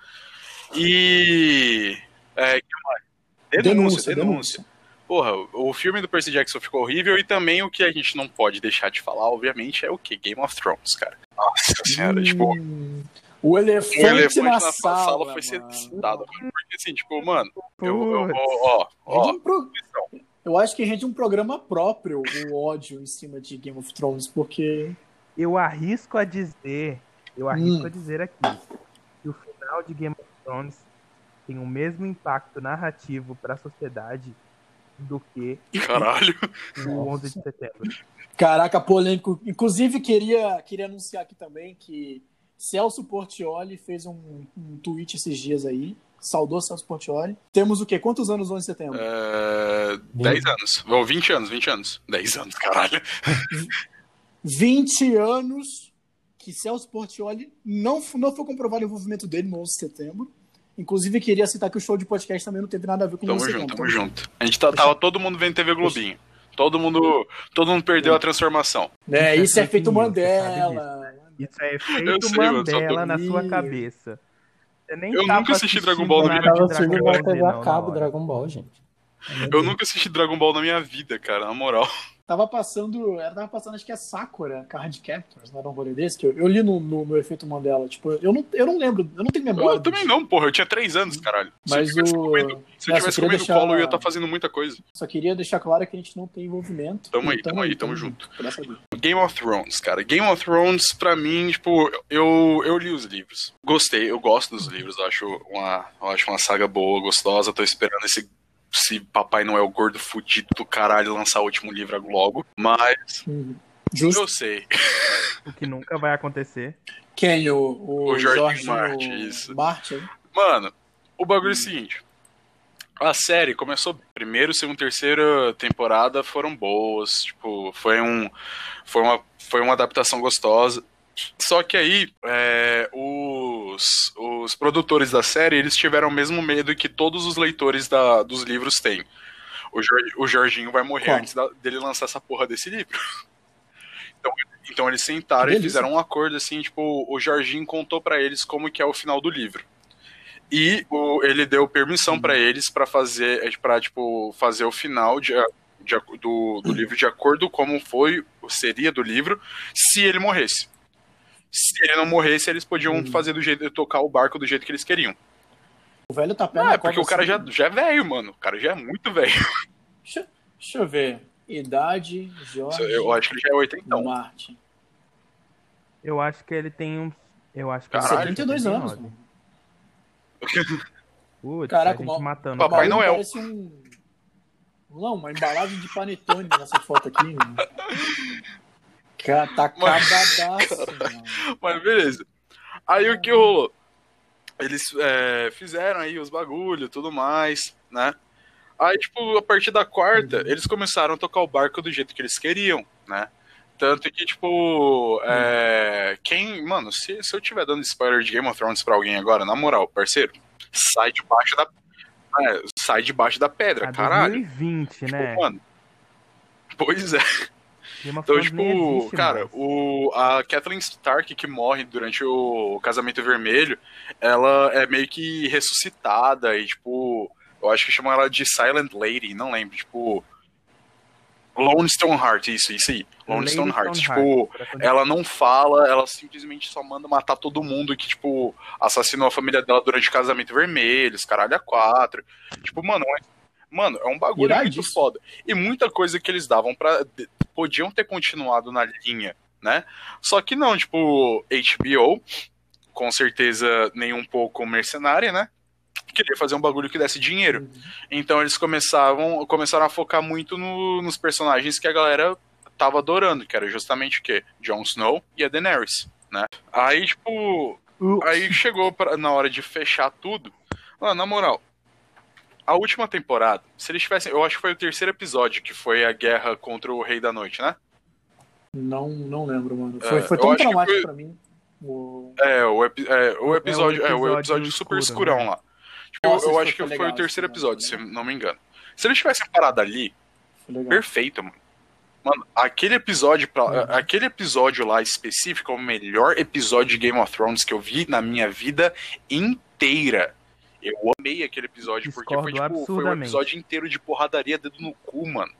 E. É, denúncia, denúncia. denúncia. Porra, o filme do Percy Jackson ficou horrível e também o que a gente não pode deixar de falar, obviamente, é o que? Game of Thrones, cara. Nossa senhora, hum, tipo. O elefante, o elefante na, na, sala, sala foi citado. Porque assim, tipo, mano, eu, eu, ó, ó, eu acho que rende um programa próprio o ódio em cima de Game of Thrones, porque. Eu arrisco a dizer, eu arrisco hum. a dizer aqui, que o final de Game of Thrones tem o mesmo impacto narrativo para a sociedade do que Caralho. o 11 de setembro. Caraca, polêmico. Inclusive, queria, queria anunciar aqui também que Celso Portioli fez um, um tweet esses dias aí. Saudou Celso Portioli. Temos o quê? Quantos anos 11 de setembro? É... 10 anos. Ou 20 anos, 20 anos. 10 anos, caralho. 20 anos que Celso Portioli não, não foi comprovado o envolvimento dele no 11 de setembro. Inclusive, queria citar que o show de podcast também não teve nada a ver com tamo junto, tamo, tamo junto. A gente tá, tava todo mundo vendo TV Globinho. Todo mundo, todo mundo perdeu a transformação. É, isso é efeito Mandela. Isso é efeito sei, Mandela tô... na sua cabeça. eu nunca assisti Dragon Ball na minha vida. Dragon Ball TV a cabo Dragon Ball, gente. Eu nunca assisti Dragon Ball na minha vida, cara, na moral. Tava passando, ela tava passando, acho que é Sakura, Card Captors, não era um rolê desse, que eu, eu li no, no, no, efeito Mandela, tipo, eu não, eu não lembro, eu não tenho memória. Eu também não, porra, eu tinha três anos, caralho. Mas se eu tivesse o... comendo, se eu é, tivesse comendo deixar... colo, eu ia estar tá fazendo muita coisa. Só queria deixar claro que a gente não tem envolvimento. Tamo aí, tamo, aí, tamo, junto. Game of Thrones, cara. Game of Thrones, pra mim, tipo, eu, eu li os livros. Gostei, eu gosto dos livros, acho uma, eu acho uma saga boa, gostosa, tô esperando esse se Papai Noel gordo fudido do caralho lançar o último livro logo, mas. Justo. Eu sei. O que nunca vai acontecer. Quem? O, o, o Jorge Martin, isso. Martin? Mano, o bagulho é o seguinte. A série começou primeiro, segundo, terceira temporada foram boas, tipo, foi um foi uma foi uma adaptação gostosa. Só que aí, é, os, os produtores da série, eles tiveram o mesmo medo que todos os leitores da, dos livros têm. O, Jorge, o Jorginho vai morrer Qual? antes da, dele lançar essa porra desse livro. Então, então eles sentaram Beleza. e fizeram um acordo assim, tipo, o Jorginho contou para eles como que é o final do livro. E o, ele deu permissão para eles para fazer, para tipo, fazer o final de, de, do, do livro de acordo como foi, seria do livro, se ele morresse se ele não morresse, eles podiam hum. fazer do jeito, tocar o barco do jeito que eles queriam. O velho tá perto. Ah, é porque o cara já, já é velho, mano. O cara já é muito velho. Deixa, deixa eu ver. Idade, Jorge. Eu acho que ele já é 80. Martin. Eu acho que ele tem uns. Eu acho que Caralho, 72 anos. Putz, Caraca, a gente matando. Papai Noel. Parece um. Não, uma embalagem de panetone nessa foto aqui. Cara, tá acabadaço, mas... mas beleza. Aí o que rolou? Eles é, fizeram aí os bagulho tudo mais, né? Aí, tipo, a partir da quarta, uhum. eles começaram a tocar o barco do jeito que eles queriam, né? Tanto que, tipo, é, uhum. quem. Mano, se, se eu tiver dando spoiler de Game of Thrones pra alguém agora, na moral, parceiro, sai debaixo da. É, sai debaixo da pedra, a caralho. 2020, tipo, né? Mano, pois é. Então, tipo, cara, o, a Kathleen Stark que morre durante o casamento vermelho, ela é meio que ressuscitada e, tipo, eu acho que chamam ela de Silent Lady, não lembro, tipo. Lone Stoneheart, isso, isso aí. Lone Stoneheart. Tipo, ela não fala, ela simplesmente só manda matar todo mundo que, tipo, assassinou a família dela durante o casamento vermelho, os caralho a quatro. Tipo, mano, é Mano, é um bagulho muito foda. E muita coisa que eles davam para Podiam ter continuado na linha, né? Só que não, tipo, HBO, com certeza nem um pouco mercenária, né? Queria fazer um bagulho que desse dinheiro. Uhum. Então eles começavam, começaram a focar muito no, nos personagens que a galera tava adorando, que era justamente o quê? Jon Snow e a Daenerys, né? Aí, tipo, aí chegou pra, na hora de fechar tudo. Mano, na moral, a última temporada, se eles tivessem. Eu acho que foi o terceiro episódio, que foi a guerra contra o Rei da Noite, né? Não, não lembro, mano. Foi, É, foi tão traumático foi- pra mim. O... É, o, epi- é, o episódio. É, o episódio episódio super escuro, escurão né? lá. Tipo, Nossa, eu acho que foi foi legal, o terceiro episódio, se episódio. não me engano. Se eles tivessem parado ali, legal. perfeito, mano. Mano, aquele episódio, pra, Uhum. aquele episódio lá específico é o melhor episódio de Game of Thrones que eu vi na minha vida inteira. Eu amei aquele episódio, porque foi, Discordo tipo, foi um episódio inteiro de porradaria, dedo no cu, mano.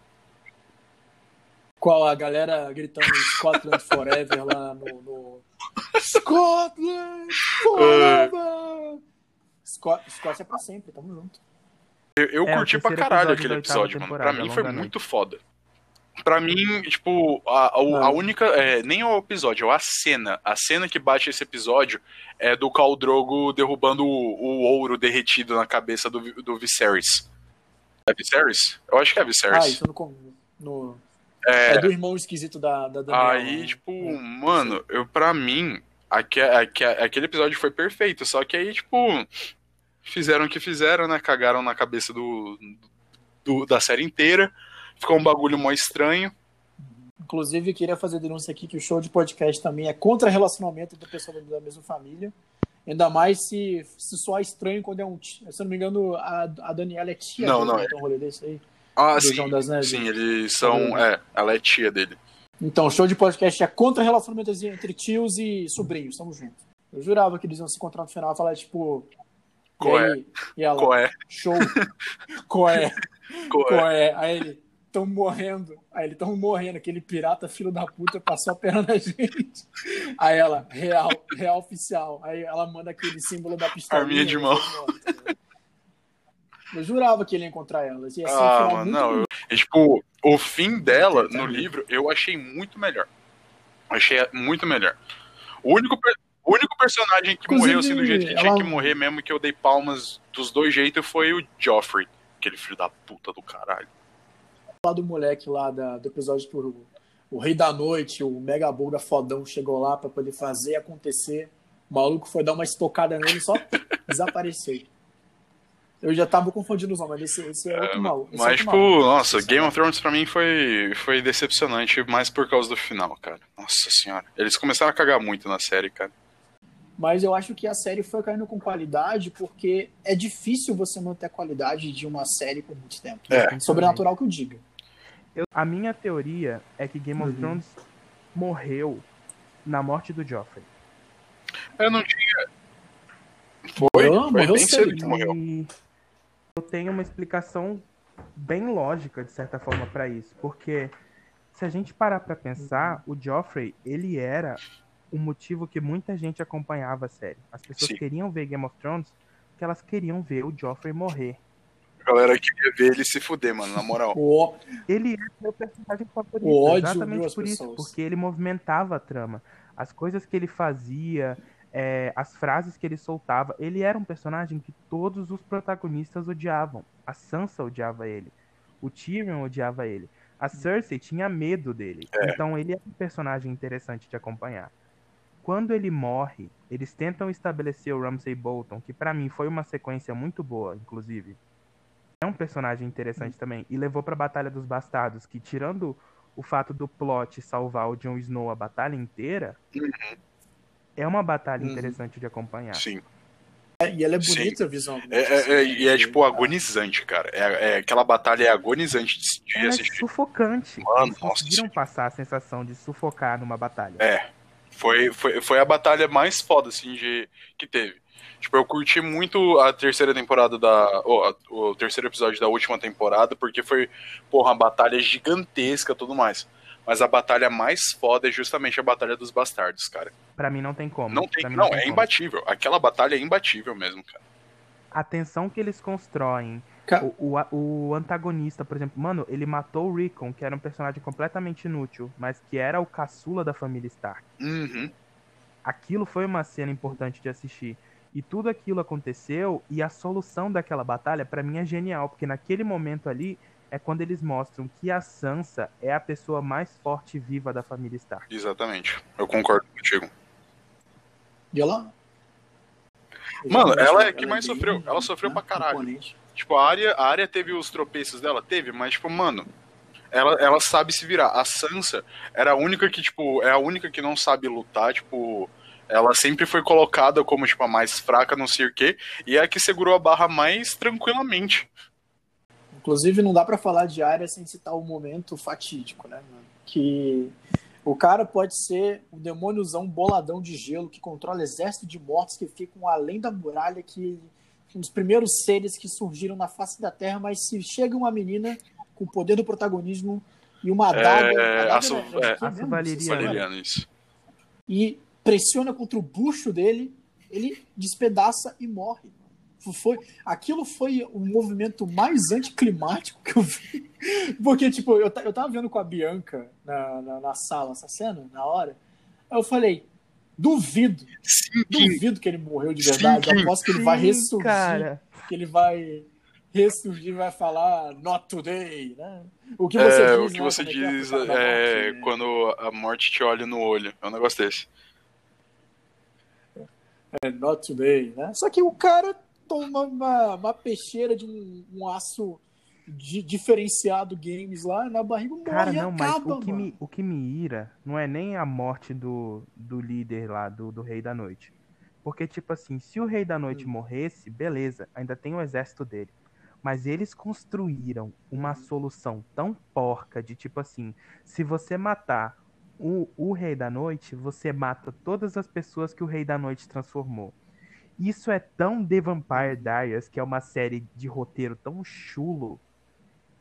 Qual a galera gritando Scotland Forever lá no. no... Scotland Forever! Scot Escócia é pra sempre, tamo junto. Eu, eu É, curti pra caralho aquele episódio, mano. Pra mim foi Longa muito foda. Pra mim, tipo, a, a, a única. é, nem o episódio, a cena. A cena que bate esse episódio é do Khal Drogo derrubando o, o ouro derretido na cabeça do, do Viserys. É Viserys? Eu acho que é Ah, Viserys. isso no. no... É. É do irmão esquisito da, da. Aí, né? tipo, É. mano, eu pra mim, aque, aque- aquele episódio foi perfeito, só que aí, tipo, fizeram o que fizeram, né? Cagaram na cabeça do, do- da série inteira. Ficou um bagulho mó estranho. Inclusive, queria fazer denúncia aqui que o show de podcast também é contra relacionamento entre pessoas da mesma família. Ainda mais se, se soar estranho quando é um. Se eu não me engano, a, a Daniela é tia Não, dele, não, né? Um rolê desse aí. Ah, Do sim. João das Neves. Sim, eles são. É, ela é tia dele. Então, show de podcast é contra relacionamento entre tios e sobrinhos. Tamo junto. Eu jurava que eles iam se encontrar no final e falar, tipo. E, Qual é? aí, e ela, Qual é? show. Qual é? Qual é? Qual é? Aí ele, tão morrendo. Aí ele, tão morrendo. Aquele pirata, filho da puta, passou a perna na gente. Aí ela, real, real oficial. Aí ela manda aquele símbolo da pistola. Arminha de mão. Eu jurava que ele ia encontrar ela. Ia ser um Ah, mano, não. Eu, e, tipo, o fim dela no Entendi. livro eu achei muito melhor. Achei muito melhor. O único, o único personagem que Inclusive, morreu assim do jeito que tinha ela- que morrer mesmo, que eu dei palmas dos dois jeitos, foi o Joffrey. Aquele filho da puta do caralho. Lá do moleque lá da, do episódio que o, o Rei da Noite, o Mega Boga fodão chegou lá pra poder fazer acontecer. O maluco foi dar uma estocada nele e só desapareceu. Eu já tava confundindo os nomes, mas esse, esse é outro maluco. esse é Mas, outro tipo, maluco. nossa, é Game of Thrones pra mim foi, foi decepcionante, mais por causa do final, cara. Nossa senhora. Eles começaram a cagar muito na série, cara. Mas eu acho que a série foi caindo com qualidade porque é difícil você manter a qualidade de uma série por muito tempo. É. Sobrenatural que eu diga. Eu- a minha teoria é que Game of Uhum. Thrones morreu na morte do Joffrey. Eu não tinha. Foi? Morreu? foi Morreu bem cedo, que morreu. Eu tenho uma explicação bem lógica, de certa forma, pra isso. Porque se a gente parar pra pensar, o Joffrey, ele era o motivo que muita gente acompanhava a série. As pessoas Sim. queriam ver Game of Thrones porque elas queriam ver o Joffrey morrer. A galera queria ver ele se fuder, mano, na moral. O, Ele é meu personagem favorito. O ódio exatamente por isso. pessoas. Porque ele movimentava a trama. As coisas que ele fazia, é, as frases que ele soltava. Ele era um personagem que todos os protagonistas odiavam. A Sansa odiava ele. O Tyrion odiava ele. A Cersei tinha medo dele. Então ele é um personagem interessante de acompanhar. Quando ele morre, eles tentam estabelecer o Ramsay Bolton, que pra mim foi uma sequência muito boa, inclusive. É um personagem interessante também. E levou pra Batalha dos Bastardos, que tirando o fato do plot salvar o Jon Snow a batalha inteira, é uma batalha Uhum. interessante de acompanhar. Sim. e ela é Sim. bonita visualmente. É, é, é, e é tipo agonizante, cara. É, é- aquela batalha é agonizante de, de Ela é assistir. sufocante. Mano, Eles nossa conseguiram passar a sensação de sufocar numa batalha. É. Foi, foi, foi a batalha mais foda, assim, de, que teve. Tipo, eu curti muito a terceira temporada da. a- o terceiro episódio da última temporada, porque foi, porra, uma batalha gigantesca e tudo mais. Mas a batalha mais foda é justamente a Batalha dos Bastardos, cara. Pra mim não tem como. Não tem, mim não, tem é como. imbatível. Aquela batalha é imbatível mesmo, cara. A tensão que eles constroem. Ca- O, o, o antagonista, por exemplo, mano, ele matou o Rickon, que era um personagem completamente inútil, mas que era o caçula da família Stark. Uhum. aquilo foi uma cena importante de assistir. E tudo aquilo aconteceu e a solução daquela batalha pra mim é genial, porque naquele momento ali é quando eles mostram que a Sansa é a pessoa mais forte e viva da família Stark. Exatamente. Eu concordo contigo. E ela. Mano, ela acho é que mais sofreu. Ela sofreu pra caralho. Tipo, a área, a área teve os tropeços dela? Teve, mas, tipo, mano, ela, ela sabe se virar. A Sansa era a única que, tipo, é a única que não sabe lutar, tipo. Ela sempre foi colocada como, tipo, a mais fraca, não sei o quê, e é a que segurou a barra mais tranquilamente. Inclusive, não dá para falar de área sem citar o um momento fatídico, né, mano? Que o cara pode ser um demôniozão boladão de gelo que controla exército de mortos que ficam além da muralha, que um dos primeiros seres que surgiram na face da Terra, mas se chega uma menina com o poder do protagonismo e uma adaga, é, adaga é, é, aço valeriano. isso. e pressiona contra o bucho dele, ele despedaça e morre. Foi, aquilo foi o movimento mais anticlimático que eu vi. Porque, tipo, eu, eu tava vendo com a Bianca na, na, na sala essa cena, na hora. Aí eu falei, duvido. Sim, duvido que ele morreu de verdade. Sim, eu aposto que ele vai ressurgir. cara. Que ele vai ressurgir e vai falar not today, né? O que você É, diz, o que né, você é é diz é morte, né? quando a morte te olha no olho. É um negócio desse. É, not today, né? Só que o cara toma uma, uma peixeira de um, um aço de, diferenciado games lá na barriga, morre Cara, não, mas acaba, o que, mano. me, o que me ira não é nem a morte do, do líder lá, do, do Rei da Noite. Porque, tipo assim, se o Rei da Noite Hum. morresse, beleza, ainda tem o exército dele. Mas eles construíram uma Uhum. solução tão porca de tipo assim, se você matar o, o Rei da Noite, você mata todas as pessoas que o Rei da Noite transformou. Isso é tão The Vampire Diaries, que é uma série de roteiro tão chulo,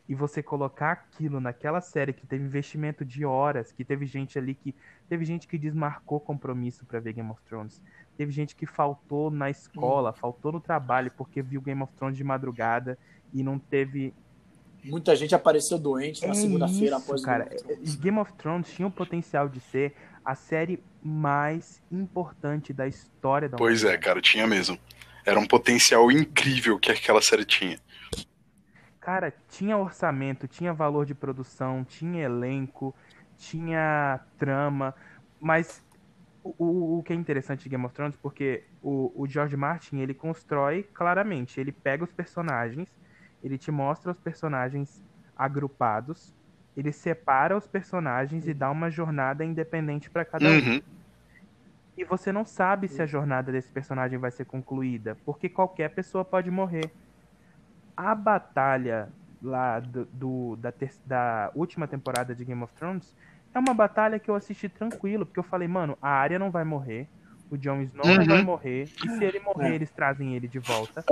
e você colocar aquilo naquela série que teve investimento de horas, que teve gente ali que teve gente que desmarcou compromisso pra ver Game of Thrones, teve gente que faltou na escola, faltou no trabalho porque viu Game of Thrones de madrugada e não teve Muita gente apareceu doente na é segunda-feira isso, após o cara. Game of Thrones. Game of Thrones tinha o potencial de ser a série mais importante da história da Pois é, cara, tinha mesmo. Era um potencial incrível que aquela série tinha. Cara, tinha orçamento, tinha valor de produção, tinha elenco, tinha trama, mas o- o, o que é interessante de Game of Thrones, porque o, o George Martin, ele constrói claramente, ele pega os personagens, ele te mostra os personagens agrupados, ele separa os personagens e dá uma jornada independente pra cada um. Uhum. E você não sabe se a jornada desse personagem vai ser concluída, porque qualquer pessoa pode morrer. A batalha lá do, do- da, ter- da última temporada de Game of Thrones é uma batalha que eu assisti tranquilo, porque eu falei, mano, a Arya não vai morrer, o Jon Snow não Uhum. vai morrer, e se ele morrer, É. eles trazem ele de volta.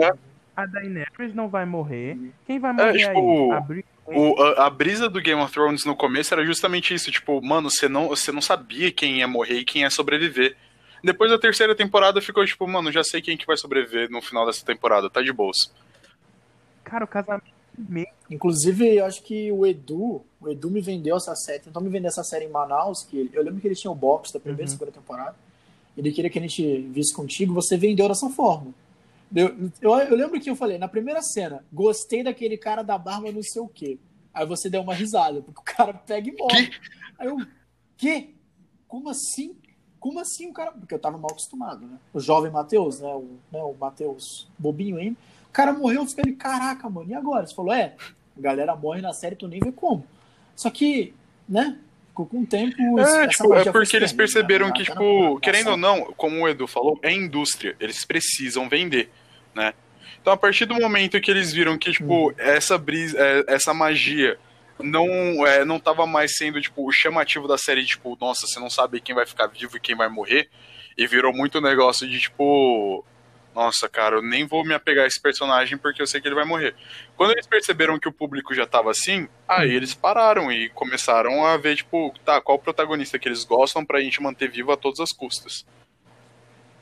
É. A Daenerys não vai morrer. Quem vai morrer tipo, aí? A Bri- O, a, a brisa do Game of Thrones no começo era justamente isso, tipo, mano, você não, você não sabia quem ia morrer e quem ia sobreviver. Depois da terceira temporada ficou tipo, mano, já sei quem que vai sobreviver no final dessa temporada, tá de bolsa. Cara, o casamento mesmo. Inclusive, eu acho que o Edu, o Edu me vendeu essa série, tentou me vender essa série em Manaus, que ele- eu lembro que ele tinha o box da primeira e Uhum. segunda temporada. Ele queria que a gente visse contigo, você vendeu dessa forma. Eu, eu, eu lembro que eu falei, na primeira cena, gostei daquele cara da barba não sei o quê. Aí você deu uma risada, porque o cara pega e morre. Aí eu, quê? Como assim? Como assim o cara. Porque eu tava mal acostumado, né? O jovem Matheus, né? O, né? o Matheus bobinho ainda. O cara morreu, eu fiquei, caraca, mano, e agora? Você falou, é, a galera morre na série, tu nem vê como. Só que, né? Ficou com o tempo. É, tipo, é porque eles perceberam né? que, Tá tipo, na querendo ou não, como o Edu falou, é indústria. Eles precisam vender, né? Então, a partir do momento que eles viram que, tipo, Uhum. essa brisa, é, essa magia não, é, não tava mais sendo, tipo, o chamativo da série, tipo, nossa, você não sabe quem vai ficar vivo e quem vai morrer, e virou muito negócio de, tipo, nossa, cara, eu nem vou me apegar a esse personagem porque eu sei que ele vai morrer. Quando eles perceberam que o público já tava assim, aí eles pararam e começaram a ver, tipo, tá, qual protagonista que eles gostam pra gente manter vivo a todas as custas.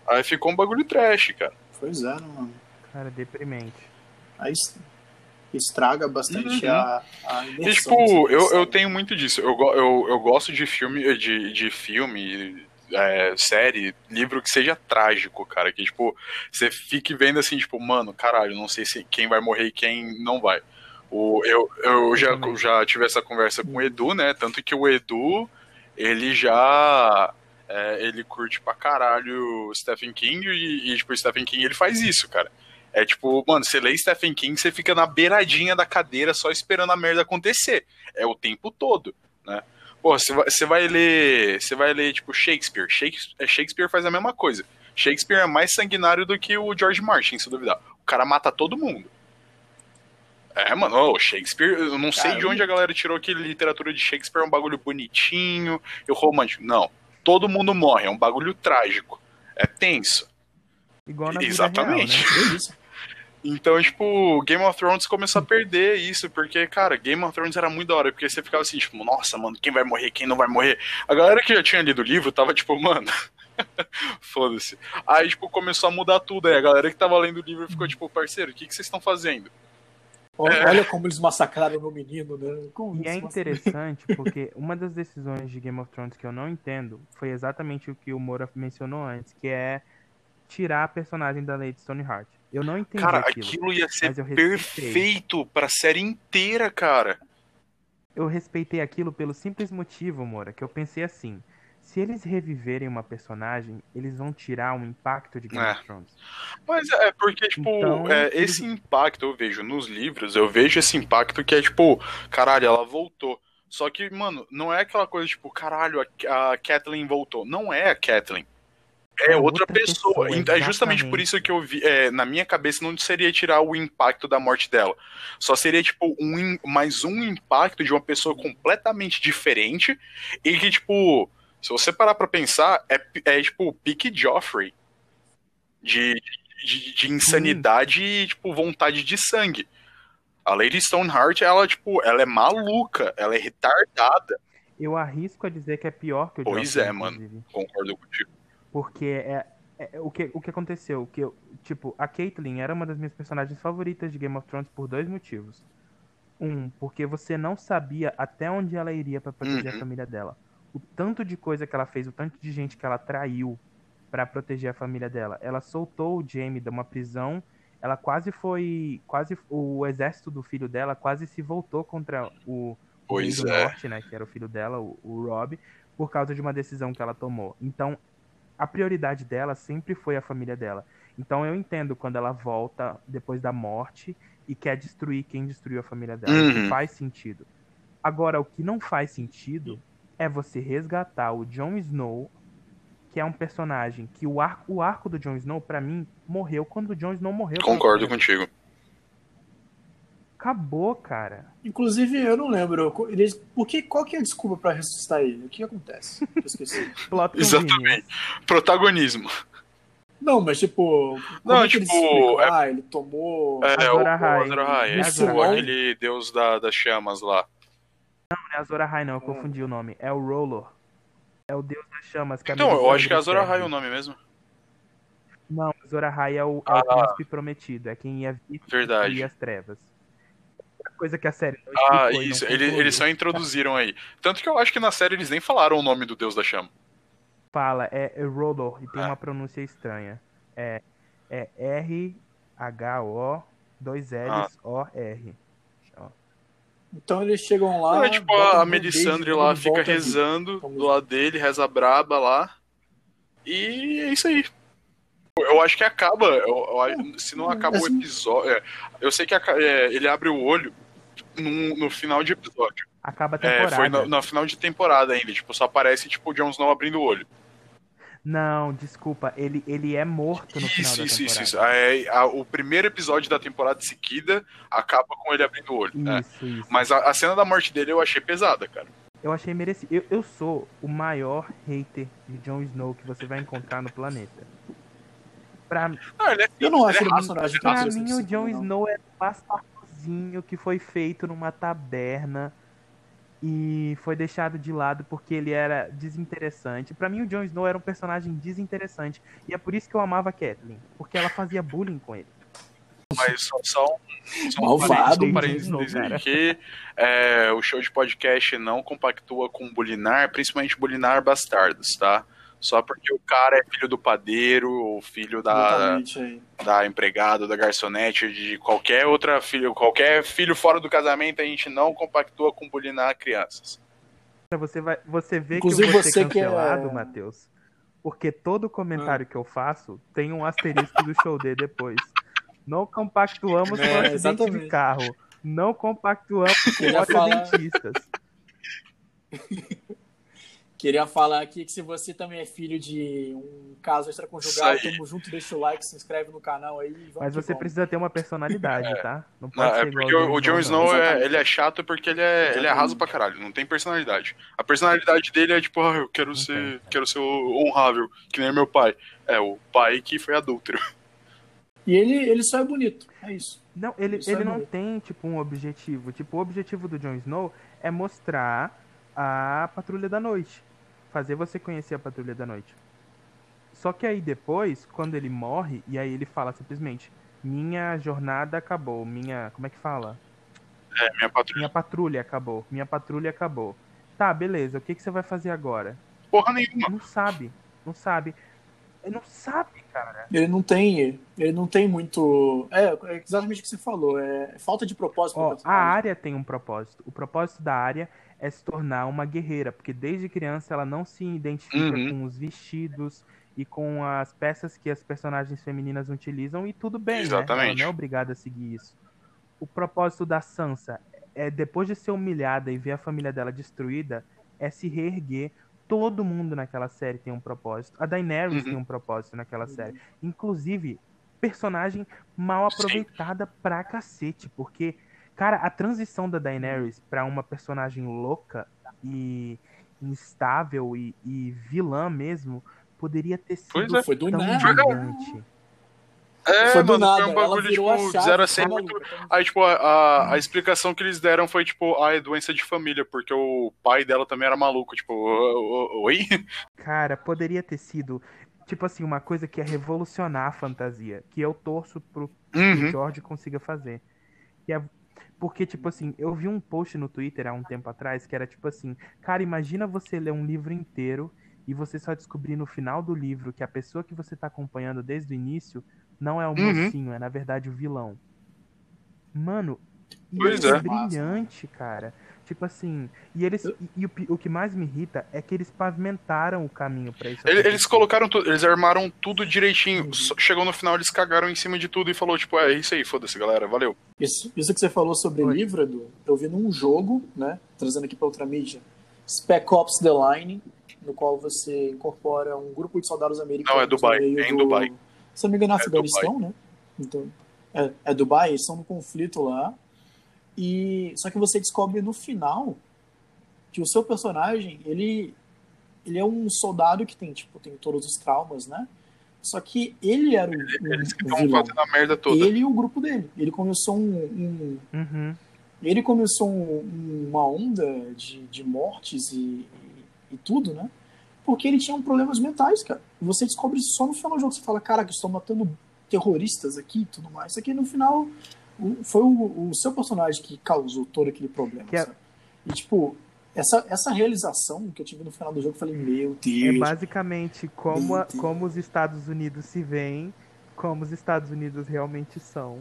Aí ficou um bagulho trash, cara. Pois é, né, mano? Cara, deprimente. Aí es- estraga bastante Uhum. a, a E, tipo, eu, eu tenho muito disso. Eu, eu, eu gosto de filme, de, de filme, é, série, livro que seja trágico, cara. Que, tipo, você fique vendo assim, tipo, mano, caralho, não sei se quem vai morrer e quem não vai. O, eu eu já, já tive essa conversa com o Edu, né? Tanto que o Edu, ele já. é, ele curte pra caralho o Stephen King e, e, tipo, o Stephen King ele faz isso, cara. É tipo, mano, você lê Stephen King, você fica na beiradinha da cadeira só esperando a merda acontecer. É o tempo todo, né? Pô, você vai, você vai ler. Você vai ler, tipo, Shakespeare. Shakespeare. é, Shakespeare faz a mesma coisa. Shakespeare é mais sanguinário do que o George Martin, se duvidar. O cara mata todo mundo. É, mano, ô, Shakespeare, eu não sei de Caramba. onde a galera tirou que literatura de Shakespeare é um bagulho bonitinho e romântico. Não. Todo mundo morre, é um bagulho trágico. É tenso. Igual na vida Exatamente. real, né? Então, tipo, Game of Thrones começou a perder isso, porque, cara, Game of Thrones era muito da hora, porque você ficava assim, tipo, nossa, mano, quem vai morrer, quem não vai morrer. A galera que já tinha lido o livro tava tipo, mano, foda-se. Aí, tipo, começou a mudar tudo, aí a galera que tava lendo o livro ficou tipo, parceiro, o que, que vocês estão fazendo? Olha, É. olha como eles massacraram meu menino, né? Como E é interessante porque uma das decisões de Game of Thrones que eu não entendo foi exatamente o que o Moura mencionou antes, que é tirar a personagem da Lady Stoneheart. Eu não entendi Cara, aquilo. aquilo ia ser perfeito pra série inteira, cara. Eu respeitei aquilo pelo simples motivo, Moura, que eu pensei assim: se eles reviverem uma personagem, eles vão tirar um impacto de Game É. of Thrones. Mas é porque, tipo, Então, é, eles- esse impacto eu vejo nos livros, eu vejo esse impacto que é, tipo, caralho, ela voltou. Só que, mano, não é aquela coisa, tipo, caralho, a, a Kathleen voltou. Não é a Kathleen. É outra, outra pessoa. pessoa, é justamente por isso que eu vi. é, na minha cabeça não seria tirar o impacto da morte dela. Só seria, tipo, um, mais um impacto de uma pessoa completamente diferente. E que, tipo, se você parar pra pensar, é, é tipo, o pique Joffrey. De, de, de insanidade e, tipo, vontade de sangue. A Lady Stoneheart, ela, tipo, ela é maluca, ela é retardada. Eu arrisco a dizer que é pior que o Pois Joffrey, é, mano. inclusive. Concordo contigo. Porque é, é- o, que, o que aconteceu? Que eu, tipo, a Caitlyn era uma das minhas personagens favoritas de Game of Thrones por dois motivos. Um, porque você não sabia até onde ela iria pra proteger Uhum. a família dela. O tanto de coisa que ela fez, o tanto de gente que ela traiu pra proteger a família dela. Ela soltou o Jaime de uma prisão. Ela quase foi, quase o exército do filho dela quase se voltou contra o, Pois do é. norte, né, que era o filho dela, o, o Rob, por causa de uma decisão que ela tomou. Então, a prioridade dela sempre foi a família dela. Então eu entendo quando ela volta depois da morte e quer destruir quem destruiu a família dela. Uhum. Faz sentido. Agora, o que não faz sentido é você resgatar o Jon Snow, que é um personagem que o arco, o arco do Jon Snow, pra mim, morreu quando o Jon Snow morreu. Concordo contigo. Acabou, cara. Inclusive, eu não lembro. Eles, por que, qual que é a desculpa pra ressuscitar ele? O que acontece? Eu esqueci. Exatamente. Protagonismo. Não, mas tipo. como Não, é tipo, explicam? é- Ah, ele tomou. É, o, o Ahai. Azor Ahai, é, Azor tipo, Ahai. aquele deus da- das chamas lá. Não é Azor Ahai, não, eu confundi o nome. É o Rolor. É o deus das chamas. que a Então, eu acho que é Azor serve. Ahai o nome mesmo. Não, Azor Ahai é o, é Ah. o príncipe prometido. É quem ia vir as trevas. Coisa que a série não Ah, explicou isso. Ele- eles só introduziram aí. Tanto que eu acho que na série eles nem falaram o nome do deus da chama. Fala, é, é Rolor, e tem Ah. uma pronúncia estranha. É, é R-H-O, dois L's, O-R. Então eles chegam lá. Não, é tipo, a, a Melisandre lá fica a rezando do lado dele, reza braba lá. E é isso aí. Eu acho que acaba. eu- eu- se não acaba o episódio. é, eu sei que aca- é, ele abre o olho no, no final de episódio. Acaba a É, temporada. foi no, no final de temporada ainda. Tipo, só aparece tipo, o Jon Snow abrindo o olho. Não, desculpa, ele, ele é morto no final Isso, da isso, temporada. isso, isso. É, o primeiro episódio da temporada seguida acaba com ele abrindo o olho. né? Isso, isso. Mas a, a cena da morte dele eu achei pesada, cara. Eu achei merecido. Eu, eu sou o maior hater de Jon Snow que você vai encontrar no planeta. Pra, Não, ele é Eu não ele acho é ele ele é tão pra raso. mim, o assim, Jon. Snow é um que foi feito numa taberna e foi deixado de lado porque ele era desinteressante. Pra mim, o Jon Snow era um personagem desinteressante. E é por isso que eu amava a Catelyn. Porque ela fazia bullying com ele. Mas só, só um, só um Malvado, parênteses, um parênteses que é, o show de podcast não compactua com bulinar, principalmente bulinar bastardos, tá? Só porque o cara é filho do padeiro, ou filho da, aí. da empregada, da garçonete, de qualquer outra filho, qualquer filho fora do casamento, a gente não compactua com bulinar crianças. Você, vai, você vê Inclusive, que eu vou ser você que é- cancelado, Matheus. Porque todo comentário que eu faço tem um asterisco do show D depois. Não compactuamos É, com acidente de exatamente. carro. Não compactuamos com falar- dentistas. Queria falar aqui que se você também é filho de um caso extraconjugal, tamo junto, deixa o like, se inscreve no canal aí. e Vamos Mas você vamos. precisa ter uma personalidade, tá? Não Não, pode é ser igual porque o, o Jon não. Snow é, ele é chato porque ele é, ele é raso pra caralho, não tem personalidade. A personalidade dele é tipo, ah, eu quero ser, quero ser honrável, que nem meu pai. É, o pai que foi adúltero. E ele, ele só é bonito, é isso. Não, ele, Isso ele é não bonito. tem, tipo, um objetivo. Tipo, o objetivo do Jon Snow é mostrar a Patrulha da Noite. Fazer você conhecer a Patrulha da Noite. Só que aí depois, quando ele morre, e aí ele fala simplesmente, minha jornada acabou, minha... Como é que fala? É, minha patrulha. Minha patrulha acabou, minha patrulha acabou. Tá, beleza, o que, que você vai fazer agora? Porra nenhuma. Não sabe, não sabe. Ele não sabe, cara. Ele não tem, ele não tem muito. É, é exatamente o que você falou. É falta de propósito. Ó, a área tem um propósito. O propósito da área é se tornar uma guerreira, porque desde criança ela não se identifica Uhum. com os vestidos e com as peças que as personagens femininas utilizam e tudo bem, né? Ela Exatamente. não é obrigada a seguir isso. O propósito da Sansa é depois de ser humilhada e ver a família dela destruída, é se reerguer. Todo mundo naquela série tem um propósito. A Daenerys Uhum. tem um propósito naquela série. Inclusive, personagem mal Sim. aproveitada pra cacete, porque Cara, a transição da Daenerys pra uma personagem louca e instável e, e vilã mesmo poderia ter sido Pois é. Foi do tão nada. brilhante. É, foi do mano, nada. foi um bagulho, tipo, a chave, 0 a 100 tá muito... Aí, tipo, a, a, a explicação que eles deram foi, tipo, ah, é doença de família, porque o pai dela também era maluco, tipo, "Ô, ô, oi? Cara, poderia ter sido, tipo assim, uma coisa que ia revolucionar a fantasia. Que eu torço pro que o Uhum. George consiga fazer. Que é- Porque, tipo assim, eu vi um post no Twitter há um tempo atrás que era tipo assim, cara, imagina você ler um livro inteiro e você só descobrir no final do livro que a pessoa que você tá acompanhando desde o início não é o Uhum. mocinho, é na verdade o vilão. Mano, Pois isso é. é brilhante, cara. Tipo assim, e eles e, e o, o que mais me irrita é que eles pavimentaram o caminho pra isso. Ele- Eles acontecer. colocaram tudo, eles armaram tudo direitinho. Só- Chegou no final, eles cagaram em cima de tudo e falou, tipo, é isso aí, foda-se, galera, valeu. Isso, isso que você falou sobre Oi. livro, Edu, eu vi num jogo, né? Trazendo aqui para outra mídia, Spec Ops The Line, no qual você incorpora um grupo de soldados americanos. Não, é Dubai, no meio é em do- Dubai. Se não me engano, é É Afeganistão, né? Então, é, é Dubai, eles estão no conflito lá. E só que você descobre no final que o seu personagem, ele ele é um soldado que tem, tipo, tem todos os traumas, né? Só que ele era o, Eles fazendo a merda toda. Ele e o grupo dele. Ele começou um- um, Uhum. ele começou um- uma onda de, de mortes e, e, e tudo, né? Porque ele tinha problemas mentais, cara. E você descobre isso só no final do jogo. Você fala, caraca, estão matando terroristas aqui e tudo mais. Isso aqui no final foi o, o seu personagem que causou todo aquele problema. Que é-? E tipo, essa, essa realização que eu tive no final do jogo, eu falei, meu É Deus. basicamente como, a- como os Estados Unidos se veem, como os Estados Unidos realmente são.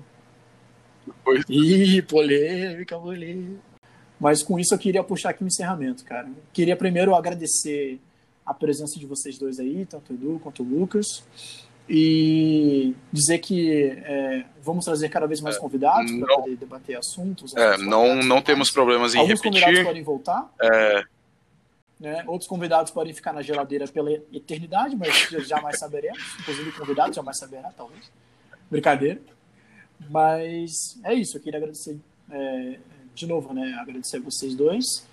Ih, polêmica, polêmica. Mas com isso eu queria puxar aqui o encerramento, cara. Queria primeiro agradecer a presença de vocês dois aí, tanto o Edu quanto o Lucas. E dizer que é, vamos trazer cada vez mais convidados para poder debater assuntos. É, não, não temos problemas em Alguns convidados repetir. podem voltar, É, né? outros convidados podem ficar na geladeira pela eternidade, mas já- jamais saberemos. Inclusive o convidado jamais saberá, talvez. Brincadeira. Mas é isso, eu queria agradecer é, de novo, né? Agradecer a vocês dois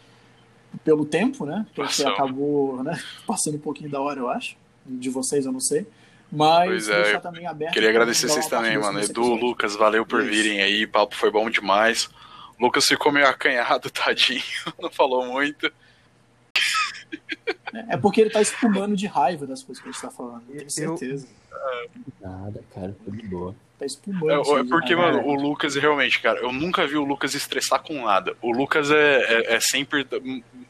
pelo tempo, né? Porque Passou. acabou né, passando um pouquinho da hora, eu acho. De vocês, eu não sei. Mas é, também aberto. queria agradecer vocês também, mano. Edu, episódio. Lucas, valeu por Isso. virem aí. O papo foi bom demais. O Lucas ficou meio acanhado, tadinho. Não falou muito. É porque ele tá espumando de raiva das coisas que a gente tá falando. Eu tenho Eu- certeza. Nada, cara, foi de boa. Tá espumando. É, é de porque, raiva. mano, o Lucas realmente, cara, eu nunca vi o Lucas estressar com nada. O Lucas é, é, é sempre.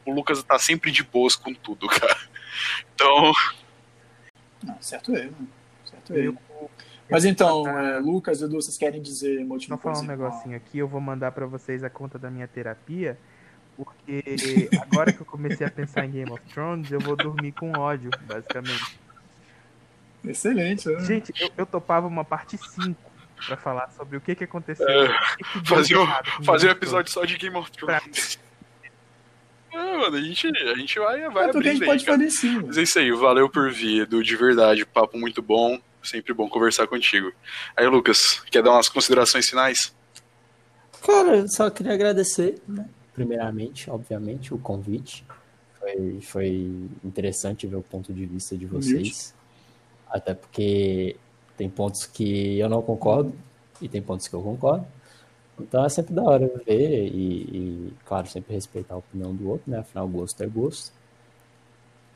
O Lucas tá sempre de boas com tudo, cara. Então, Não, certo ele, né? Certo ele. Mas então, é, Lucas, Edu, vocês querem dizer motivo Só falar um negocinho aqui, eu vou mandar pra vocês a conta da minha terapia, porque agora que eu comecei a pensar em Game of Thrones, eu vou dormir com ódio, basicamente. Excelente, né? Gente, eu, eu topava uma parte 5 pra falar sobre o que, que aconteceu. É, que que fazer, um, fazer um episódio só de Game of Thrones. É, mano, a gente, a gente vai, vai é porque a gente pode fazer sim. Mas é isso aí, valeu por vir, Edu, de verdade, papo muito bom, sempre bom conversar contigo. Aí, Lucas, quer dar umas considerações finais? Cara, eu só queria agradecer, né? Primeiramente, obviamente, o convite. Foi, foi interessante ver o ponto de vista de vocês. Até porque tem pontos que eu não concordo e tem pontos que eu concordo. Então é sempre da hora ver e, e, claro, sempre respeitar a opinião do outro, né? Afinal, gosto é gosto.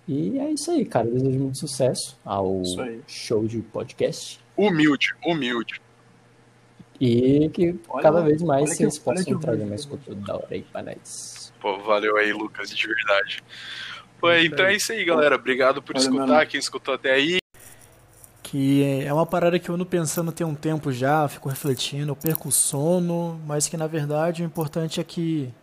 E é isso aí, cara. Eu desejo muito sucesso ao show de podcast. Humilde, humilde. E que olha, cada vez mais vocês que, possam trazer mais conteúdo da hora aí pra nós. Pô, valeu aí, Lucas, de verdade. Pô, então é isso aí, galera. Obrigado por escutar, quem escutou até aí que é uma parada que eu ando pensando tem um tempo já, fico refletindo, eu perco o sono, mas que na verdade o importante é que